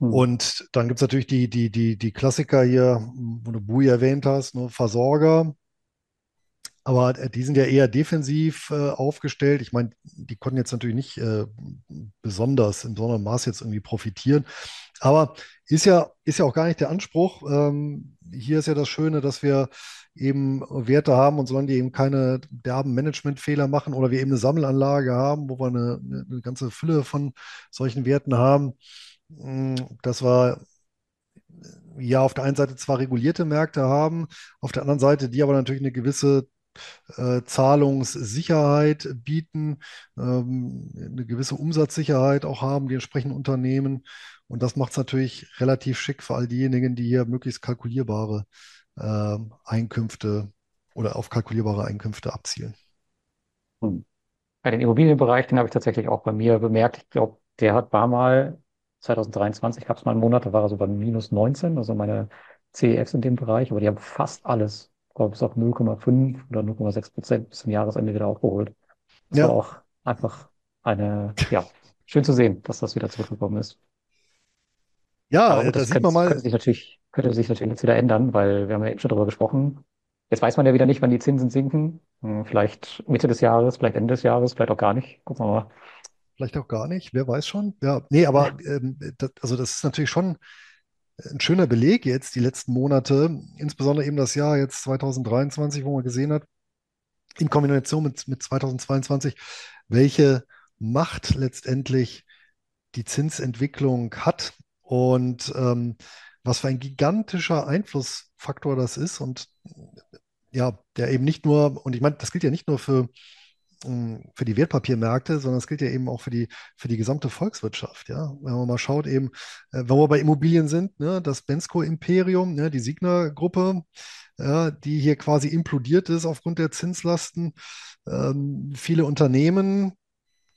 Hm. und dann gibt es natürlich die, die, die, die Klassiker hier, wo du Bui erwähnt hast, ne? Versorger. Aber äh, die sind ja eher defensiv äh, aufgestellt. Ich meine, die konnten jetzt natürlich nicht äh, besonders in besonderem Maß jetzt irgendwie profitieren. Aber ist ja, ist ja auch gar nicht der Anspruch. Ähm, hier ist ja das Schöne, dass wir eben Werte haben und solange die eben keine derben Managementfehler machen oder wir eben eine Sammelanlage haben, wo wir eine, eine, ganze Fülle von solchen Werten haben, mh, dass wir ja auf der einen Seite zwar regulierte Märkte haben, auf der anderen Seite die aber natürlich eine gewisse äh, Zahlungssicherheit bieten, ähm, eine gewisse Umsatzsicherheit auch haben, die entsprechenden Unternehmen. Und das macht es natürlich relativ schick für all diejenigen, die hier möglichst kalkulierbare äh, Einkünfte oder auf kalkulierbare Einkünfte abzielen. Hm. Bei den Immobilienbereich, den habe ich tatsächlich auch bei mir bemerkt. Ich glaube, der hat war mal 2023, gab es mal einen Monat, da war er so bei minus 19, also meine CEFs in dem Bereich, aber die haben fast alles, bis auf 0,5 oder 0,6 Prozent bis zum Jahresende wieder aufgeholt. Das war Ja, auch einfach eine, ja, schön zu sehen, dass das wieder zurückgekommen ist. ja, Aber äh, gut, da das sieht man könnte, könnte mal, sich natürlich, könnte sich natürlich jetzt wieder ändern, weil wir haben ja eben schon darüber gesprochen. Jetzt weiß man ja wieder nicht, wann die Zinsen sinken. Hm, Vielleicht Mitte des Jahres, vielleicht Ende des Jahres, vielleicht auch gar nicht. Gucken wir mal. vielleicht auch gar nicht, wer weiß schon. Ja, nee, aber ähm, das, also das ist natürlich schon ein schöner Beleg jetzt, die letzten Monate, insbesondere eben das Jahr jetzt 2023, wo man gesehen hat, in Kombination mit, mit 2022, welche Macht letztendlich die Zinsentwicklung hat und ähm, was für ein gigantischer Einflussfaktor das ist und ja, der eben nicht nur, und ich meine, das gilt ja nicht nur für, für die Wertpapiermärkte, sondern es gilt ja eben auch für die, für die gesamte Volkswirtschaft, ja. Wenn man mal schaut eben, äh, wenn wir bei Immobilien sind, ne, das Bensko-Imperium, ne, die Signa-Gruppe, ja, die hier quasi implodiert ist aufgrund der Zinslasten. Ähm, viele Unternehmen,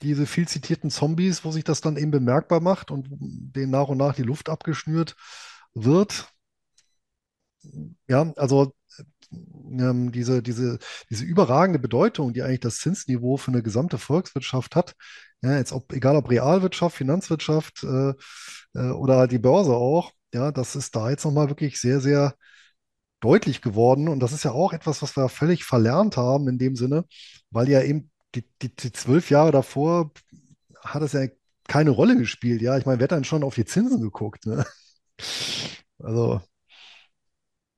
diese viel zitierten Zombies, wo sich das dann eben bemerkbar macht und denen nach und nach die Luft abgeschnürt wird. Ja, also ähm, diese, diese, diese überragende Bedeutung, die eigentlich das Zinsniveau für eine gesamte Volkswirtschaft hat, ja, jetzt ob, egal ob Realwirtschaft, Finanzwirtschaft äh, äh, oder halt die Börse auch, ja, das ist da jetzt nochmal wirklich sehr, sehr deutlich geworden. Und das ist ja auch etwas, was wir völlig verlernt haben in dem Sinne, weil ja eben die, die, die zwölf Jahre davor hat es ja keine Rolle gespielt. Ja, ich meine, wer hat dann schon auf die Zinsen geguckt? Ne? Also,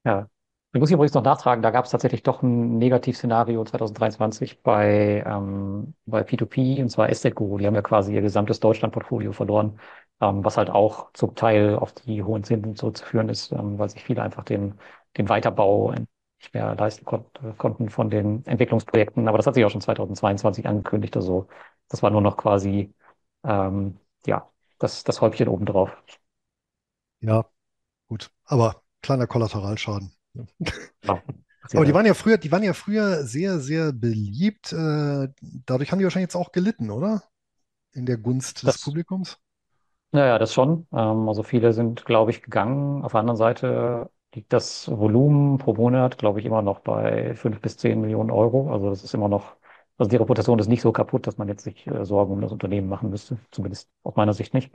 Ja. Ich muss übrigens noch nachtragen, da gab es tatsächlich doch ein Negativszenario 2023 bei, ähm, bei P2P, und zwar Estate Guru. Die haben ja quasi ihr gesamtes Deutschland-Portfolio verloren, ähm, was halt auch zum Teil auf die hohen Zinsen zurückzuführen ist, ähm, weil sich viele einfach den, den Weiterbau nicht mehr leisten kon konnten von den Entwicklungsprojekten. Aber das hat sich auch schon 2022 angekündigt. Also das war nur noch quasi, ähm, ja, das, das Häubchen obendrauf. ja, gut. Aber kleiner Kollateralschaden. Ja, Aber die waren ja früher, die waren ja früher sehr, sehr beliebt. Äh, dadurch haben die wahrscheinlich jetzt auch gelitten, oder? In der Gunst des Das Publikums. Ja, ja, das schon. Ähm, also viele sind, glaube ich, gegangen. Auf der anderen Seite liegt das Volumen pro Monat, glaube ich, immer noch bei fünf bis zehn Millionen Euro. Also das ist immer noch Also die Reputation ist nicht so kaputt, dass man jetzt sich äh, Sorgen um das Unternehmen machen müsste. Zumindest aus meiner Sicht nicht.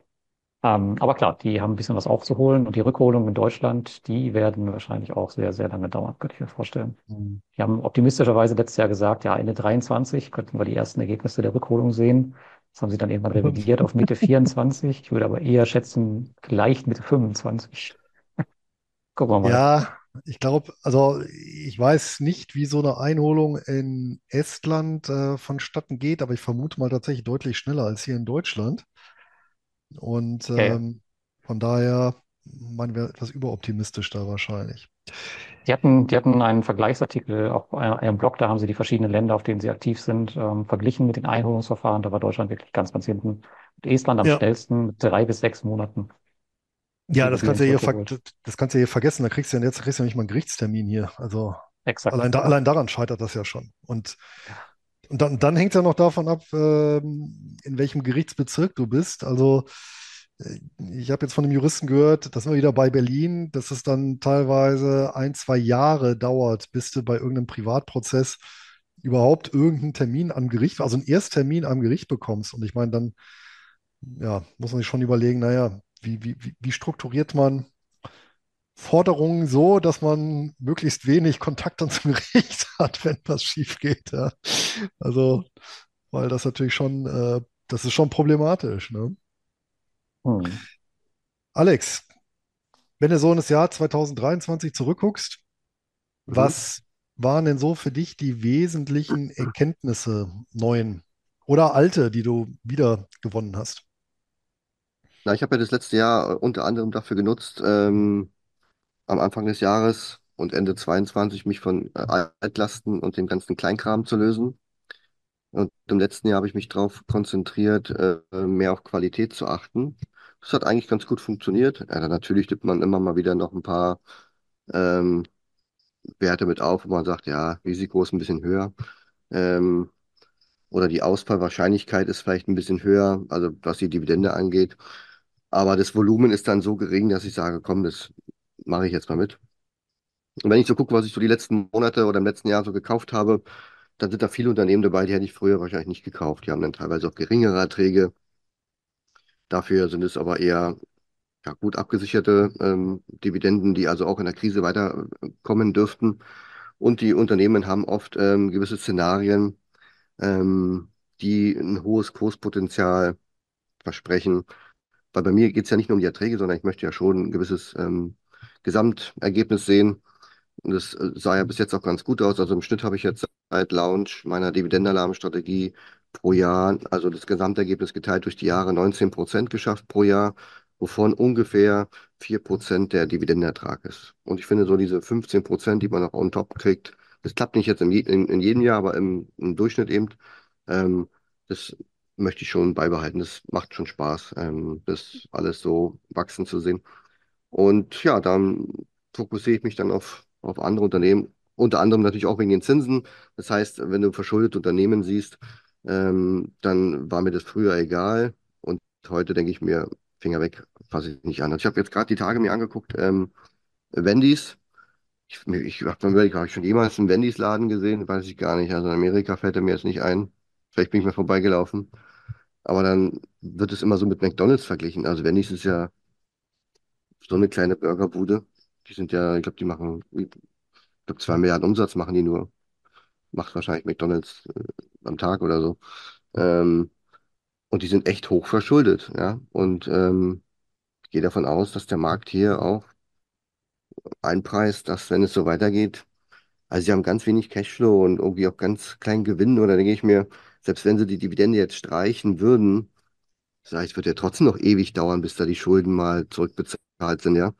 Ähm, aber klar, die haben ein bisschen was aufzuholen und die Rückholungen in Deutschland, die werden wahrscheinlich auch sehr, sehr lange dauern, könnte ich mir vorstellen. Mhm. Die haben optimistischerweise letztes Jahr gesagt, ja, Ende 23 könnten wir die ersten Ergebnisse der Rückholung sehen. Das haben sie dann irgendwann revidiert auf Mitte 24. Ich würde aber eher schätzen, vielleicht Mitte 25. Gucken wir mal. Ja, ich glaube, also ich weiß nicht, wie so eine Einholung in Estland äh, vonstatten geht, aber ich vermute mal tatsächlich deutlich schneller als hier in Deutschland. Und ja. ähm, von daher, man wäre etwas überoptimistisch da wahrscheinlich. Die hatten, die hatten einen Vergleichsartikel auf einem einem Blog, da haben sie die verschiedenen Länder, auf denen sie aktiv sind, ähm, verglichen mit den Einholungsverfahren. Da war Deutschland wirklich ganz, ganz hinten. Und Estland am Ja, schnellsten mit drei bis sechs Monaten ja, das kannst du ja ver das kannst du hier vergessen. Da kriegst du ja jetzt kriegst du ja nicht mal einen Gerichtstermin hier. Also Exakt. allein da, allein daran scheitert das ja schon. Und. Und dann, dann hängt es ja noch davon ab, ähm, in welchem Gerichtsbezirk du bist. Also, äh, ich habe jetzt von einem Juristen gehört, das sind wir wieder bei Berlin, dass es dann teilweise ein, zwei Jahre dauert, bis du bei irgendeinem Privatprozess überhaupt irgendeinen Termin am Gericht, also einen Ersttermin am Gericht bekommst. Und ich meine, dann, ja, muss man sich schon überlegen, naja, wie, wie, wie wie strukturiert man Forderungen so, dass man möglichst wenig Kontakt dann zum Gericht hat, wenn was schief geht. Ja. Also, weil das natürlich schon, äh, das ist schon problematisch, ne? Hm. Alex, wenn du so in das Jahr 2023 zurückguckst, Mhm. was waren denn so für dich die wesentlichen Erkenntnisse, neuen oder alte, die du wieder gewonnen hast? Na, ich habe ja das letzte Jahr äh, unter anderem dafür genutzt, ähm, am Anfang des Jahres und Ende 22 mich von äh, Altlasten und dem ganzen Kleinkram zu lösen. Und im letzten Jahr habe ich mich darauf konzentriert, äh, mehr auf Qualität zu achten. Das hat eigentlich ganz gut funktioniert. Ja, natürlich tippt man immer mal wieder noch ein paar ähm, Werte mit auf, wo man sagt, ja, Risiko ist ein bisschen höher. Ähm, oder die Ausfallwahrscheinlichkeit ist vielleicht ein bisschen höher, also was die Dividende angeht. Aber das Volumen ist dann so gering, dass ich sage, komm, das mache ich jetzt mal mit. Und wenn ich so gucke, was ich so die letzten Monate oder im letzten Jahr so gekauft habe, dann sind da viele Unternehmen dabei, die hätte ich früher wahrscheinlich nicht gekauft. Die haben dann teilweise auch geringere Erträge. Dafür sind es aber eher ja, gut abgesicherte ähm, Dividenden, die also auch in der Krise weiterkommen dürften. Und die Unternehmen haben oft ähm, gewisse Szenarien, ähm, die ein hohes Kurspotenzial versprechen. Weil bei mir geht es ja nicht nur um die Erträge, sondern ich möchte ja schon ein gewisses ähm, Gesamtergebnis sehen. Das äh, sah ja bis jetzt auch ganz gut aus. Also im Schnitt habe ich jetzt seit Launch meiner Dividendenalarmstrategie pro Jahr, also das Gesamtergebnis geteilt durch die Jahre 19 Prozent geschafft pro Jahr, wovon ungefähr 4 Prozent der Dividendenertrag ist. Und ich finde so diese 15 Prozent, die man noch on top kriegt, das klappt nicht jetzt in, in, in jedem Jahr, aber im, im Durchschnitt eben, ähm, das möchte ich schon beibehalten. Das macht schon Spaß, ähm, das alles so wachsen zu sehen. Und ja, dann fokussiere ich mich dann auf, auf andere Unternehmen, unter anderem natürlich auch wegen den Zinsen. Das heißt, wenn du verschuldete Unternehmen siehst, ähm, dann war mir das früher egal. Und heute denke ich mir, Finger weg, fasse ich nicht an. Also ich habe jetzt gerade die Tage mir angeguckt, ähm, Wendy's. Ich, ich habe mir ich schon jemals einen Wendy's-Laden gesehen? Weiß ich gar nicht. Also in Amerika fällt er mir jetzt nicht ein. Vielleicht bin ich mal vorbeigelaufen. Aber dann wird es immer so mit McDonald's verglichen. Also Wendy's ist ja so eine kleine Burgerbude. Die sind ja, ich glaube, die machen, ich glaube, zwei Milliarden Umsatz machen die nur. Macht wahrscheinlich McDonald's äh, am Tag oder so. Ähm, und die sind echt hoch verschuldet, ja. Und ähm, ich gehe davon aus, dass der Markt hier auch einpreist, dass wenn es so weitergeht, also sie haben ganz wenig Cashflow und irgendwie auch ganz kleinen Gewinn. Oder denke ich mir, selbst wenn sie die Dividende jetzt streichen würden, ich, es wird ja trotzdem noch ewig dauern, bis da die Schulden mal zurückbezahlt sind, ja.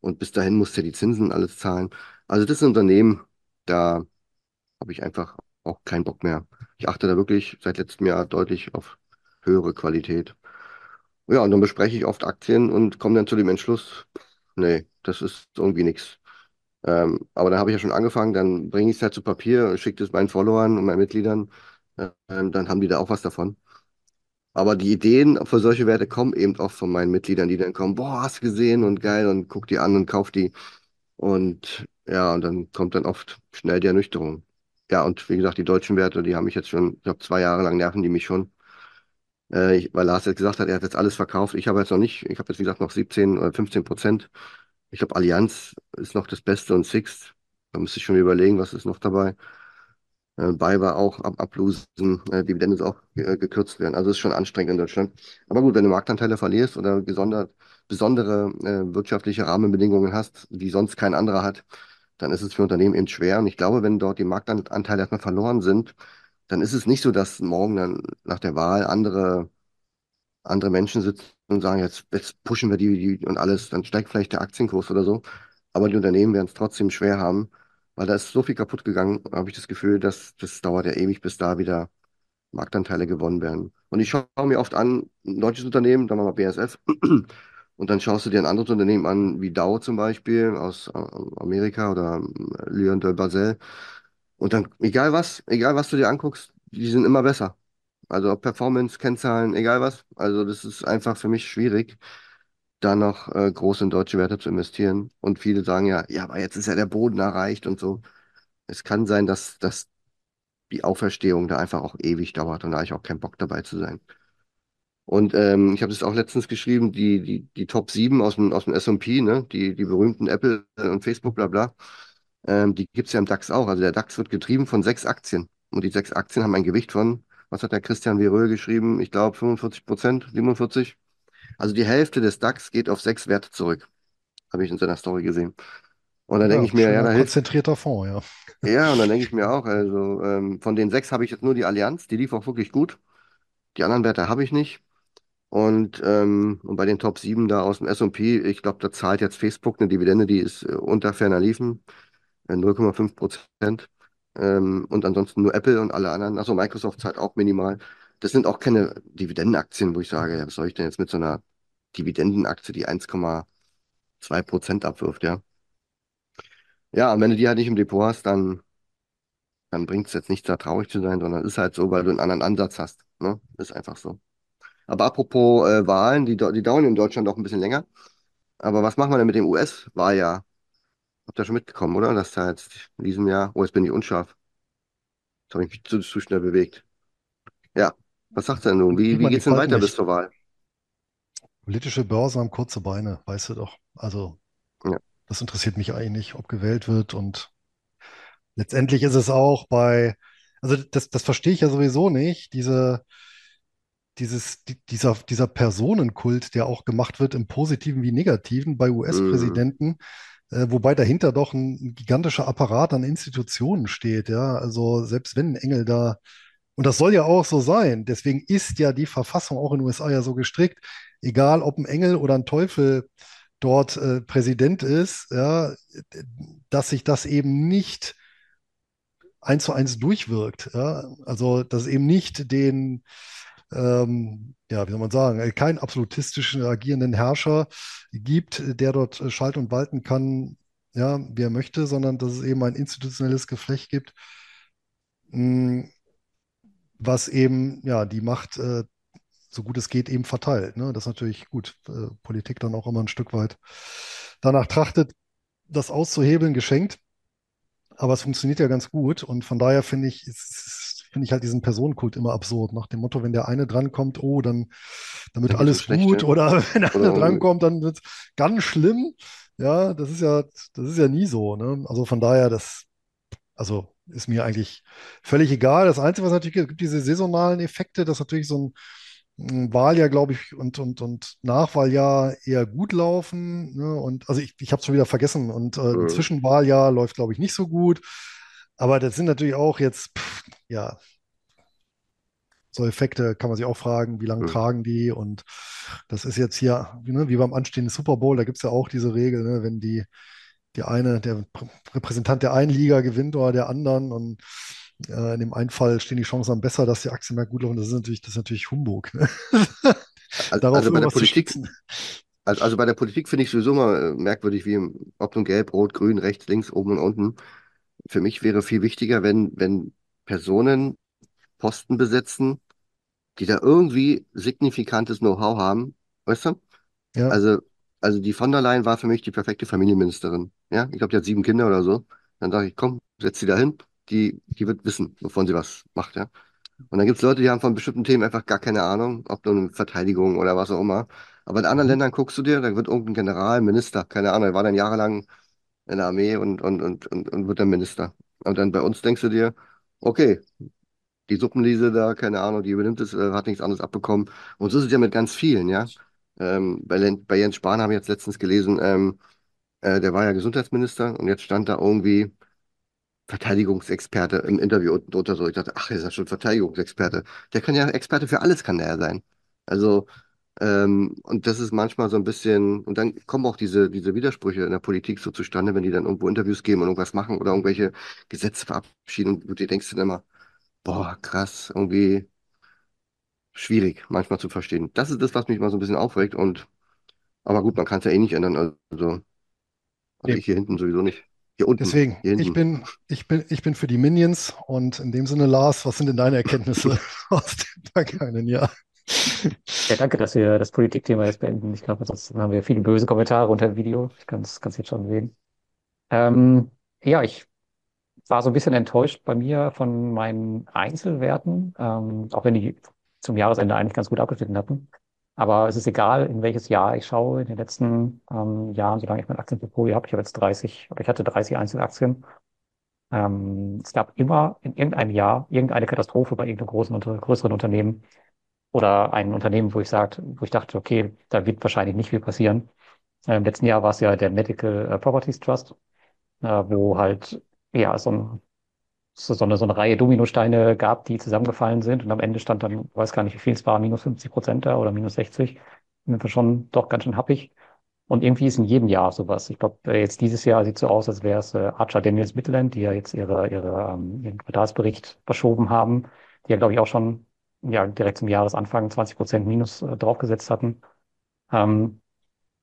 Und bis dahin musst du ja die Zinsen alles zahlen. Also das ist ein Unternehmen, da habe ich einfach auch keinen Bock mehr. Ich achte da wirklich seit letztem Jahr deutlich auf höhere Qualität. Ja, und dann bespreche ich oft Aktien und komme dann zu dem Entschluss, nee, das ist irgendwie nichts. Ähm, aber dann habe ich ja schon angefangen, dann bringe ich es halt zu Papier, schicke es meinen Followern und meinen Mitgliedern, ähm, dann haben die da auch was davon. Aber die Ideen für solche Werte kommen eben oft von meinen Mitgliedern, die dann kommen, boah, hast du gesehen und geil und guck die an und kauf die. Und ja, und dann kommt dann oft schnell die Ernüchterung. ja, und wie gesagt, die deutschen Werte, die haben mich jetzt schon, ich glaube, zwei Jahre lang nerven die mich schon. Äh, ich, weil Lars jetzt gesagt hat, er hat jetzt alles verkauft. Ich habe jetzt noch nicht, ich habe jetzt, wie gesagt, noch 17 oder 15 Prozent. Ich glaube, Allianz ist noch das Beste und Sixt. Da müsste ich schon überlegen, was ist noch dabei. Äh, BayWa auch ab, ablosen, äh, Dividende auch äh, gekürzt werden. Also ist schon anstrengend in Deutschland. Aber gut, wenn du Marktanteile verlierst oder gesondert, besondere äh, wirtschaftliche Rahmenbedingungen hast, die sonst kein anderer hat, dann ist es für Unternehmen eben schwer. Und ich glaube, wenn dort die Marktanteile erstmal verloren sind, dann ist es nicht so, dass morgen dann nach der Wahl andere, andere Menschen sitzen und sagen, jetzt, jetzt pushen wir die, die und alles, dann steigt vielleicht der Aktienkurs oder so. Aber die Unternehmen werden es trotzdem schwer haben, weil da ist so viel kaputt gegangen, habe ich das Gefühl, dass das dauert ja ewig, bis da wieder Marktanteile gewonnen werden. Und ich schaue mir oft an, ein deutsches Unternehmen, wir mal BASF, und dann schaust du dir ein anderes Unternehmen an, wie Dow zum Beispiel aus äh, Amerika oder äh, Lyon de Basel. Und dann, egal was, egal was du dir anguckst, die sind immer besser. Also Performance, Kennzahlen, egal was. Also das ist einfach für mich schwierig, da noch äh, groß in deutsche Werte zu investieren. Und viele sagen ja, ja, aber jetzt ist ja der Boden erreicht und so. Es kann sein, dass, dass die Auferstehung da einfach auch ewig dauert und da habe ich auch keinen Bock dabei zu sein. Und ähm, ich habe es auch letztens geschrieben, die, die, die Top 7 aus dem, aus dem S&P, ne? die, die berühmten Apple und Facebook, bla bla, ähm, die gibt es ja im DAX auch. Also der DAX wird getrieben von sechs Aktien. Und die sechs Aktien haben ein Gewicht von, was hat der Christian Veröhl geschrieben? Ich glaube 45 Prozent, 47. Also die Hälfte des DAX geht auf sechs Werte zurück. Habe ich in seiner Story gesehen. Und dann Ja, denke ich mir, ja, da konzentrierter Fonds, ja. Ja, und dann denke ich mir auch, also ähm, von den sechs habe ich jetzt nur die Allianz, die lief auch wirklich gut. Die anderen Werte habe ich nicht. Und, ähm, und bei den Top 7 da aus dem S&P, ich glaube, da zahlt jetzt Facebook eine Dividende, die ist äh, unter ferner Liefen, äh, 0,5 Prozent. Ähm, und ansonsten nur Apple und alle anderen. Achso, Microsoft zahlt auch minimal. Das sind auch keine Dividendenaktien, wo ich sage, ja, was soll ich denn jetzt mit so einer Dividendenaktie, die 1,2 Prozent abwirft, ja. Ja, und wenn du die halt nicht im Depot hast, dann, dann bringt es jetzt nichts, da traurig zu sein, sondern ist halt so, weil du einen anderen Ansatz hast. Ne? Ist einfach so. Aber apropos äh, Wahlen, die, die dauern in Deutschland auch ein bisschen länger. Aber was machen wir denn mit dem US-Wahljahr? Habt ihr schon mitgekommen, oder? Dass da jetzt in diesem Jahr, oh, jetzt bin ich unscharf. Jetzt habe ich mich zu, zu schnell bewegt. Ja, was sagst du denn nun? Wie, wie die geht's denn weiter bis nicht. zur Wahl? Politische Börsen haben kurze Beine, weißt du doch. Also, Ja. das interessiert mich eigentlich nicht, ob gewählt wird. Und letztendlich ist es auch bei, also das, das verstehe ich ja sowieso nicht, diese, dieses, die- dieser, dieser Personenkult, der auch gemacht wird im Positiven wie Negativen bei US-Präsidenten, äh, wobei dahinter doch ein, ein gigantischer Apparat an Institutionen steht, ja. Also selbst wenn ein Engel da, und das soll ja auch so sein, deswegen ist ja die Verfassung auch in den USA ja so gestrickt, egal ob ein Engel oder ein Teufel dort äh, Präsident ist, ja, dass sich das eben nicht eins zu eins durchwirkt. Ja? Also, dass es eben nicht den, ähm, ja, wie soll man sagen, äh, keinen absolutistischen agierenden Herrscher gibt, der dort äh, schalten und walten kann, ja, wie er möchte, sondern dass es eben ein institutionelles Geflecht gibt, mh, was eben, ja, die Macht, äh, so gut es geht, eben verteilt. Ne? Das ist natürlich gut. Äh, Politik dann auch immer ein Stück weit danach trachtet, das auszuhebeln, geschenkt. Aber es funktioniert ja ganz gut und von daher finde ich, finde ich halt diesen Personenkult immer absurd. Nach dem Motto, wenn der eine drankommt, oh, dann, dann wird alles schlecht, gut ja? oder wenn der andere drankommt, dann wird es ganz schlimm. Ja, das ist ja, das ist ja nie so. Ne? Also von daher, das, also ist mir eigentlich völlig egal. Das Einzige, was natürlich gibt, gibt diese saisonalen Effekte, dass natürlich so ein, Wahljahr, glaube ich, und, und, und Nachwahljahr eher gut laufen. Ne? Und also ich, ich habe es schon wieder vergessen. Und äh, ein mm, Zwischenwahljahr läuft, glaube ich, nicht so gut. Aber das sind natürlich auch jetzt, pff, ja, so Effekte kann man sich auch fragen, wie lange mm. tragen die? Und das ist jetzt hier, ne, wie beim anstehenden Super Bowl, da gibt es ja auch diese Regel, ne, wenn die, die eine, der Pr- Repräsentant der einen Liga gewinnt oder der anderen und äh, in dem einen Fall stehen die Chancen dann besser, dass die Aktien mehr gut laufen. Das ist natürlich, das ist natürlich Humbug, ne? Al- Darauf Also bei der Politik, also, also bei der Politik finde ich sowieso mal äh, merkwürdig, wie im, ob nun gelb, rot, grün, rechts, links, oben und unten. Für mich wäre viel wichtiger, wenn, wenn Personen Posten besetzen, die da irgendwie signifikantes Know-how haben. Weißt du? Ja, Also, also die von der Leyen war für mich die perfekte Familienministerin. Ja, ich glaube, die hat sieben Kinder oder so. Dann sage ich, komm, setz sie da hin. die, die wird wissen, wovon sie was macht, ja. Und dann gibt es Leute, die haben von bestimmten Themen einfach gar keine Ahnung, ob nun Verteidigung oder was auch immer. Aber in anderen Mhm. Ländern guckst du dir, da wird irgendein General, Minister, keine Ahnung, der war dann jahrelang in der Armee und, und, und, und, und wird dann Minister. Und dann bei uns denkst du dir, okay, die Suppenliese da, keine Ahnung, die übernimmt es, äh, hat nichts anderes abbekommen. Und so ist es ja mit ganz vielen, ja. Ähm, bei, bei Jens Spahn habe ich jetzt letztens gelesen, ähm, äh, der war ja Gesundheitsminister und jetzt stand da irgendwie Verteidigungsexperte im Interview unten drunter so. Ich dachte, ach, ist ja schon Verteidigungsexperte. Der kann ja Experte für alles, kann der ja sein. Also, ähm, und das ist manchmal so ein bisschen, und dann kommen auch diese, diese Widersprüche in der Politik so zustande, wenn die dann irgendwo Interviews geben und irgendwas machen oder irgendwelche Gesetze verabschieden und du denkst dann immer, boah, krass, irgendwie schwierig manchmal zu verstehen. Das ist das, was mich mal so ein bisschen aufregt und, aber gut, man kann es ja eh nicht ändern. Also, also ich hier hinten sowieso nicht. Hier unten, Deswegen, hier ich bin, ich bin, ich bin für die Minions und in dem Sinne, Lars, was sind denn deine Erkenntnisse aus dem vergangenen Jahr? Ja, danke, dass wir das Politikthema jetzt beenden. Ich glaube, sonst haben wir viele böse Kommentare unter dem Video. Ich kann es jetzt schon sehen. Ähm, ja, ich war so ein bisschen enttäuscht bei mir von meinen Einzelwerten, ähm, auch wenn die zum Jahresende eigentlich ganz gut abgeschnitten hatten. Aber es ist egal, in welches Jahr ich schaue. In den letzten ähm, Jahren, solange ich mein Aktienportfolio habe, ich habe jetzt 30 oder ich hatte 30 Einzelaktien. Ähm, es gab immer in irgendeinem Jahr irgendeine Katastrophe bei irgendeinem großen, unter, größeren Unternehmen oder ein Unternehmen, wo ich sagte, wo ich dachte, okay, da wird wahrscheinlich nicht viel passieren. Äh, Im letzten Jahr war es ja der Medical äh, Properties Trust, äh, wo halt ja so, ein, so, so eine, so eine Reihe Dominosteine gab, die zusammengefallen sind und am Ende stand dann, weiß gar nicht, wie viel es war, minus 50 Prozent da oder minus 60. Sind wir schon doch ganz schön happig. Und irgendwie ist in jedem Jahr sowas. Ich glaube, jetzt dieses Jahr sieht so aus, als wäre es äh, Archer Daniels Midland, die ja jetzt ihre, ihre, ähm, ihren Quartalsbericht verschoben haben, die ja, glaube ich, auch schon ja, direkt zum Jahresanfang 20 Prozent Minus äh, draufgesetzt hatten. Ähm,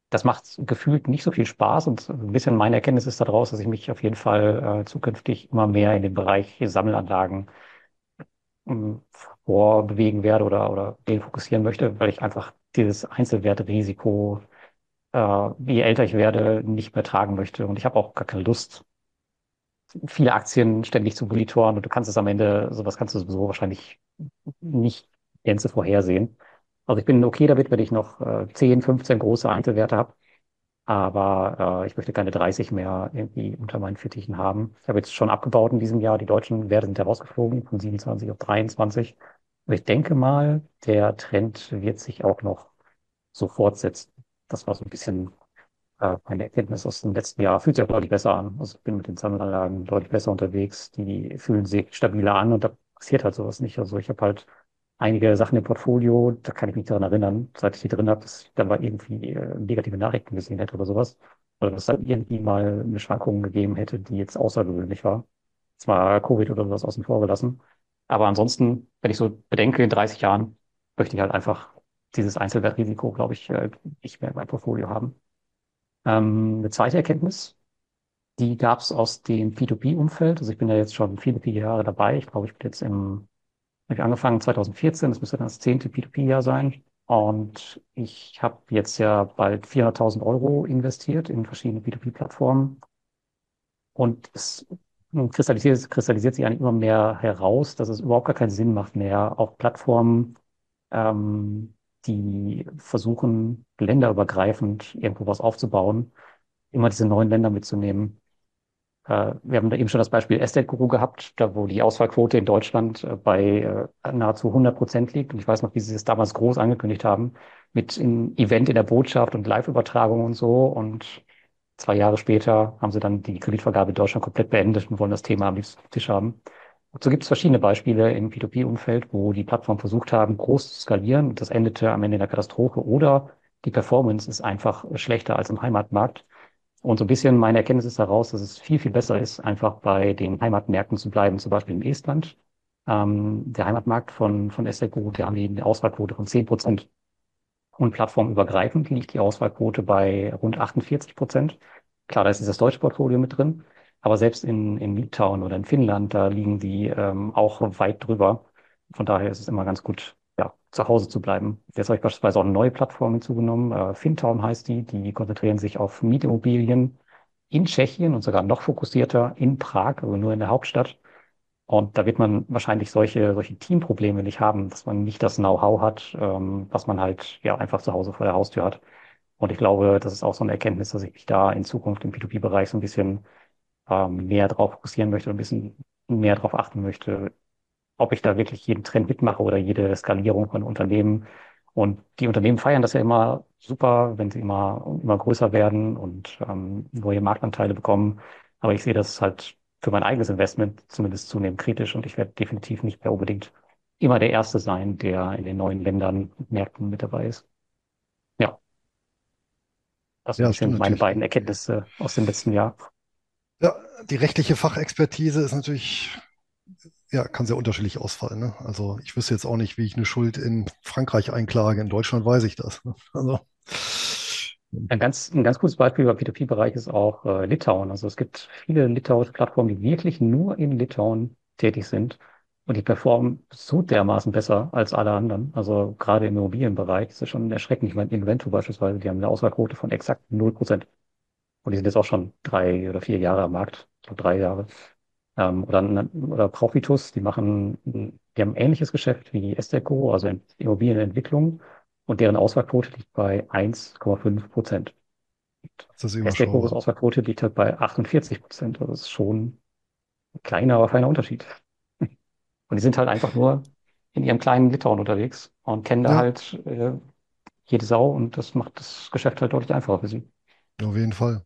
das macht gefühlt nicht so viel Spaß und ein bisschen meine Erkenntnis ist daraus, dass ich mich auf jeden Fall äh, zukünftig immer mehr in den Bereich Sammelanlagen ähm, vorbewegen werde oder, oder den fokussieren möchte, weil ich einfach dieses Einzelwertrisiko, äh, je älter ich werde, nicht mehr tragen möchte. Und ich habe auch gar keine Lust, viele Aktien ständig zu monitoren und du kannst es am Ende, sowas kannst du sowieso wahrscheinlich nicht Gänze vorhersehen. Also ich bin okay damit, wenn ich noch äh, 10, 15 große Einzelwerte habe, aber äh, ich möchte keine 30 mehr irgendwie unter meinen Fittichen haben. Ich habe jetzt schon abgebaut in diesem Jahr. Die deutschen Werte sind ja rausgeflogen von 27 auf 23. Und ich denke mal, der Trend wird sich auch noch so fortsetzen. Das war so ein bisschen äh, meine Erkenntnis aus dem letzten Jahr. Fühlt sich auch deutlich besser an. Also ich bin mit den Sammelanlagen deutlich besser unterwegs. Die fühlen sich stabiler an und da passiert halt sowas nicht. Also ich habe halt einige Sachen im Portfolio, da kann ich mich daran erinnern, seit ich die drin habe, dass ich dann mal irgendwie äh, negative Nachrichten gesehen hätte oder sowas. Oder dass dann irgendwie mal eine Schwankung gegeben hätte, die jetzt außergewöhnlich war. Zwar Covid oder sowas außen vor gelassen. Aber ansonsten, wenn ich so bedenke, in 30 Jahren möchte ich halt einfach dieses Einzelwertrisiko, glaube ich, äh, nicht mehr in meinem Portfolio haben. Ähm, eine zweite Erkenntnis, die gab es aus dem P2P-Umfeld. Also ich bin ja jetzt schon viele, viele Jahre dabei. Ich glaube, ich bin jetzt im, habe ich angefangen 2014, das müsste dann das zehnte P2P-Jahr sein. Und ich habe jetzt ja bald 400.000 Euro investiert in verschiedene P2P-Plattformen. Und es kristallisiert, kristallisiert sich eigentlich immer mehr heraus, dass es überhaupt gar keinen Sinn macht mehr, auf Plattformen, ähm, die versuchen, länderübergreifend irgendwo was aufzubauen, immer diese neuen Länder mitzunehmen. Äh, wir haben da eben schon das Beispiel Estate Guru gehabt, da wo die Auswahlquote in Deutschland äh, bei äh, nahezu 100 Prozent liegt. Und ich weiß noch, wie sie es damals groß angekündigt haben, mit einem Event in der Botschaft und Live-Übertragung und so. Und zwei Jahre später haben sie dann die Kreditvergabe in Deutschland komplett beendet und wollen das Thema am liebsten auf Tisch haben. Und so gibt es verschiedene Beispiele im P2P-Umfeld, wo die Plattformen versucht haben, groß zu skalieren das endete am Ende in der Katastrophe oder die Performance ist einfach schlechter als im Heimatmarkt. Und so ein bisschen meine Erkenntnis ist daraus, dass es viel, viel besser ist, einfach bei den Heimatmärkten zu bleiben, zum Beispiel in Estland. Ähm, der Heimatmarkt von, von Esseco, der haben eine Auswahlquote von 10 Prozent. Und plattformübergreifend liegt die Auswahlquote bei rund 48 Prozent. Klar, da ist dieses deutsche Portfolio mit drin. Aber selbst in, in Litauen oder in Finnland, da liegen die ähm, auch weit drüber. Von daher ist es immer ganz gut, zu Hause zu bleiben. Jetzt habe ich beispielsweise auch eine neue Plattform hinzugenommen. Äh, Fintown heißt die. Die konzentrieren sich auf Mietimmobilien in Tschechien und sogar noch fokussierter in Prag, also nur in der Hauptstadt. Und da wird man wahrscheinlich solche, solche Teamprobleme nicht haben, dass man nicht das Know-how hat, ähm, was man halt ja einfach zu Hause vor der Haustür hat. Und ich glaube, das ist auch so eine Erkenntnis, dass ich mich da in Zukunft im P2P-Bereich so ein bisschen ähm, mehr drauf fokussieren möchte und ein bisschen mehr darauf achten möchte, ob ich da wirklich jeden Trend mitmache oder jede Skalierung von Unternehmen. Und die Unternehmen feiern das ja immer super, wenn sie immer, immer größer werden und ähm, neue Marktanteile bekommen. Aber ich sehe das halt für mein eigenes Investment zumindest zunehmend kritisch und ich werde definitiv nicht mehr unbedingt immer der Erste sein, der in den neuen Ländern, Märkten mit dabei ist. Ja. Das Ja, sind meine beiden Erkenntnisse aus dem letzten Jahr. Ja, die rechtliche Fachexpertise ist natürlich, ja, kann sehr unterschiedlich ausfallen. Ne? Also ich wüsste jetzt auch nicht, wie ich eine Schuld in Frankreich einklage. In Deutschland weiß ich das. Ne? Also, Ein ganz, ein ganz gutes Beispiel beim P2P-Bereich ist auch äh, Litauen. Also es gibt viele litauische Plattformen, die wirklich nur in Litauen tätig sind und die performen so dermaßen besser als alle anderen. Also gerade im Immobilienbereich ist es schon erschreckend. Ich meine, Invento beispielsweise, die haben eine Auswahlquote von exakt null Prozent Und die sind jetzt auch schon drei oder vier Jahre am Markt, glaube drei Jahre. Ähm, oder, oder Profitus, die machen, die haben ein ähnliches Geschäft wie Esteco, also Immobilienentwicklung, und deren Auswahlquote liegt bei 1,5 Prozent. Estecos. Auswahlquote liegt halt bei 48 Prozent. Also das ist schon ein kleiner, aber feiner Unterschied. Und die sind halt einfach nur in ihrem kleinen Litauen unterwegs und kennen da Ja, halt äh, jede Sau und das macht das Geschäft halt deutlich einfacher für sie. auf jeden Fall.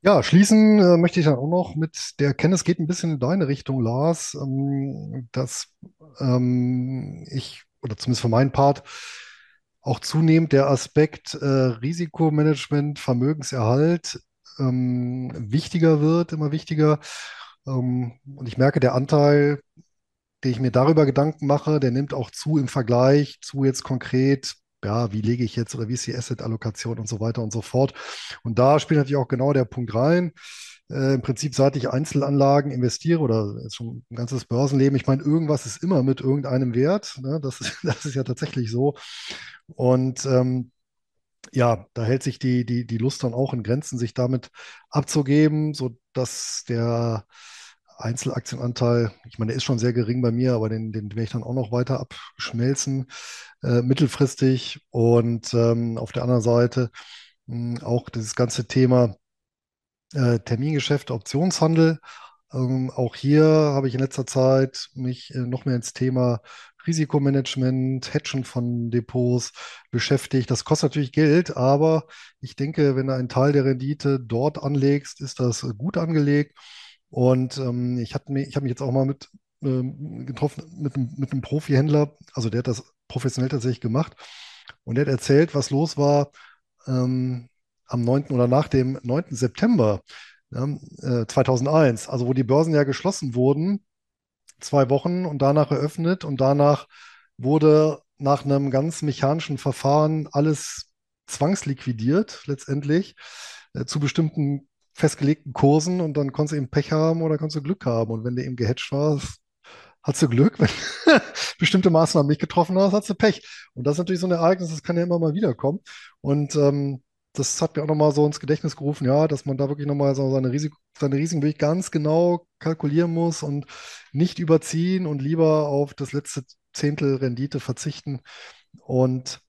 Ja, schließen äh, möchte ich dann auch noch mit der Erkenntnis, geht ein bisschen in deine Richtung, Lars, ähm, dass ähm, ich, oder zumindest für meinen Part, auch zunehmend der Aspekt äh, Risikomanagement, Vermögenserhalt ähm, wichtiger wird, immer wichtiger. Ähm, und ich merke, der Anteil, den ich mir darüber Gedanken mache, der nimmt auch zu im Vergleich zu jetzt konkret, ja, wie lege ich jetzt oder wie ist die Asset-Allokation und so weiter und so fort. Und da spielt natürlich auch genau der Punkt rein. Äh, Im Prinzip, seit ich Einzelanlagen investiere oder schon ein ganzes Börsenleben, ich meine, irgendwas ist immer mit irgendeinem Wert. Ne? Das ist, das ist ja tatsächlich so. Und ähm, ja, da hält sich die, die, die Lust dann auch in Grenzen, sich damit abzugeben, sodass der Einzelaktienanteil, ich meine, der ist schon sehr gering bei mir, aber den, den werde ich dann auch noch weiter abschmelzen, äh, mittelfristig. Und ähm, auf der anderen Seite mh, auch dieses ganze Thema äh, Termingeschäfte, Optionshandel. Ähm, auch hier habe ich in letzter Zeit mich äh, noch mehr ins Thema Risikomanagement, Hedgen von Depots beschäftigt. Das kostet natürlich Geld, aber ich denke, wenn du einen Teil der Rendite dort anlegst, ist das gut angelegt. Und ähm, ich hatte ich habe mich jetzt auch mal mit ähm, getroffen mit, einem- mit einem Profi-Händler, also der hat das professionell tatsächlich gemacht. Und der hat erzählt, was los war ähm, am 9. oder nach dem 9. September ja, äh, 2001, also wo die Börsen ja geschlossen wurden, zwei Wochen und danach eröffnet und danach wurde nach einem ganz mechanischen Verfahren alles zwangsliquidiert letztendlich äh, zu bestimmten festgelegten Kursen und dann konntest du eben Pech haben oder konntest du Glück haben und wenn du eben gehatcht warst, hast du Glück, wenn bestimmte Maßnahmen nicht getroffen hast, hast du Pech. Und das ist natürlich so ein Ereignis, das kann ja immer mal wiederkommen. Und ähm, das hat mir auch nochmal so ins Gedächtnis gerufen, ja, dass man da wirklich nochmal so seine Risiko, seine Risiken wirklich ganz genau kalkulieren muss und nicht überziehen und lieber auf das letzte Zehntel Rendite verzichten. Und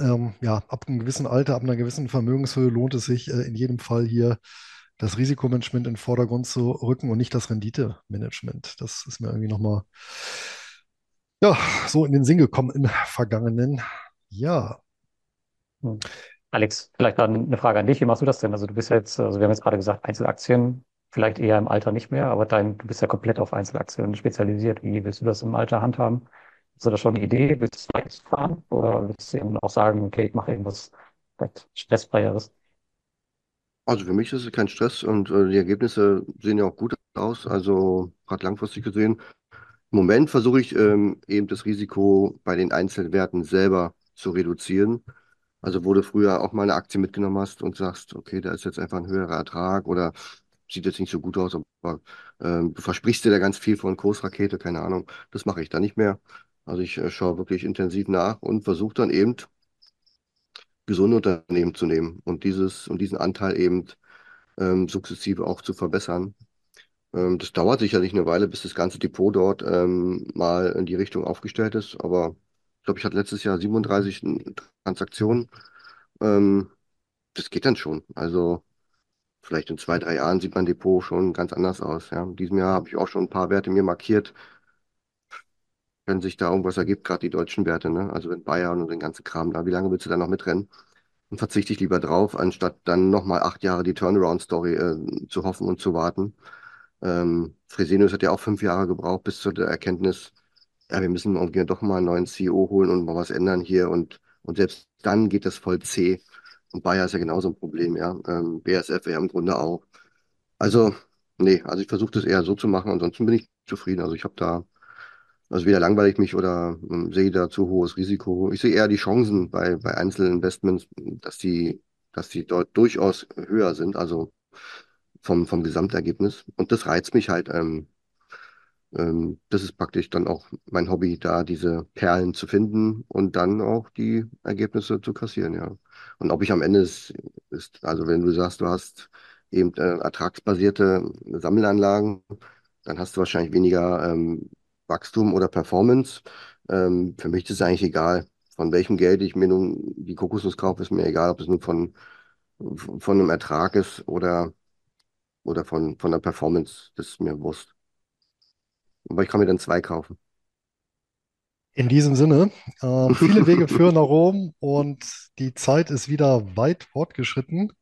ähm, ja, ab einem gewissen Alter, ab einer gewissen Vermögenshöhe lohnt es sich äh, in jedem Fall hier das Risikomanagement in den Vordergrund zu rücken und nicht das Renditemanagement. Das ist mir irgendwie nochmal ja, so in den Sinn gekommen im Vergangenen. Ja, Hm. Alex, vielleicht dann eine Frage an dich. Wie machst du das denn? Also du bist ja jetzt, also wir haben jetzt gerade gesagt, Einzelaktien, vielleicht eher im Alter nicht mehr, aber dein, du bist ja komplett auf Einzelaktien spezialisiert. Wie willst du das im Alter handhaben? Hast du da schon eine Idee? Willst du es fahren? Oder willst du eben auch sagen, okay, ich mache irgendwas stressfreieres? Also für mich ist es kein Stress und äh, die Ergebnisse sehen ja auch gut aus. Also gerade langfristig gesehen. Im Moment versuche ich ähm, eben das Risiko bei den Einzelwerten selber zu reduzieren. Also wo du früher auch mal eine Aktie mitgenommen hast und sagst, okay, da ist jetzt einfach ein höherer Ertrag oder sieht jetzt nicht so gut aus, aber ähm, du versprichst dir da ganz viel von Kursrakete, keine Ahnung. Das mache ich da nicht mehr. Also ich äh, schaue wirklich intensiv nach und versuche dann eben gesunde Unternehmen zu nehmen und dieses und diesen Anteil eben ähm, sukzessive auch zu verbessern. Ähm, das dauert sicherlich eine Weile, bis das ganze Depot dort ähm, mal in die Richtung aufgestellt ist. Aber ich glaube, ich hatte letztes Jahr 37 Transaktionen. Ähm, das geht dann schon. Also vielleicht in zwei, drei Jahren sieht mein Depot schon ganz anders aus. Ja. In diesem Jahr habe ich auch schon ein paar Werte mir markiert, wenn sich da irgendwas ergibt, gerade die deutschen Werte. Ne? Also wenn Bayern und den ganzen Kram da, wie lange willst du da noch mitrennen? Dann verzichte ich lieber drauf, anstatt dann nochmal acht Jahre die Turnaround-Story äh, zu hoffen und zu warten. Ähm, Fresenius hat ja auch fünf Jahre gebraucht bis zu der Erkenntnis, ja, wir müssen irgendwie doch mal einen neuen CEO holen und mal was ändern hier. Und, und selbst dann geht das voll zäh. Und Bayer ist ja genauso ein Problem, ja. Ähm, BASF ja im Grunde auch. Also, nee, also ich versuche das eher so zu machen, ansonsten bin ich zufrieden. Also ich habe da, also weder langweile ich mich oder ähm, sehe da zu hohes Risiko. Ich sehe eher die Chancen bei, bei Einzelinvestments, dass die, dass die dort durchaus höher sind, also vom, vom Gesamtergebnis. Und das reizt mich halt, ähm, ähm, das ist praktisch dann auch mein Hobby, da diese Perlen zu finden und dann auch die Ergebnisse zu kassieren, ja. Und ob ich am Ende ist, ist also wenn du sagst, du hast eben äh, ertragsbasierte Sammelanlagen, dann hast du wahrscheinlich weniger ähm, Wachstum oder Performance. Ähm, für mich ist es eigentlich egal, von welchem Geld ich mir nun die Kokosnuss kaufe, ist mir egal, ob es nun von, von einem Ertrag ist oder, oder von, von der Performance, das ist mir wurscht. Aber ich kann mir dann zwei kaufen. In diesem Sinne, äh, viele Wege führen nach Rom und die Zeit ist wieder weit fortgeschritten.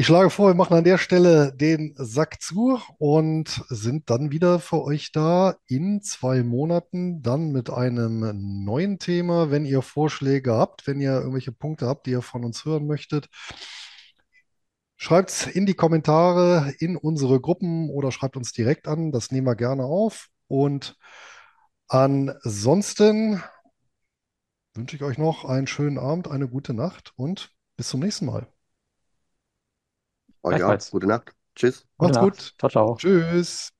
Ich schlage vor, wir machen an der Stelle den Sack zu und sind dann wieder für euch da in zwei Monaten, dann mit einem neuen Thema. Wenn ihr Vorschläge habt, wenn ihr irgendwelche Punkte habt, die ihr von uns hören möchtet, schreibt es in die Kommentare in unsere Gruppen oder schreibt uns direkt an. Das nehmen wir gerne auf. Und ansonsten wünsche ich euch noch einen schönen Abend, eine gute Nacht und bis zum nächsten Mal. Oh ja, Gleichfalls. gute Nacht. Tschüss. Gute Macht's Nacht. gut. Ciao, ciao. Tschüss.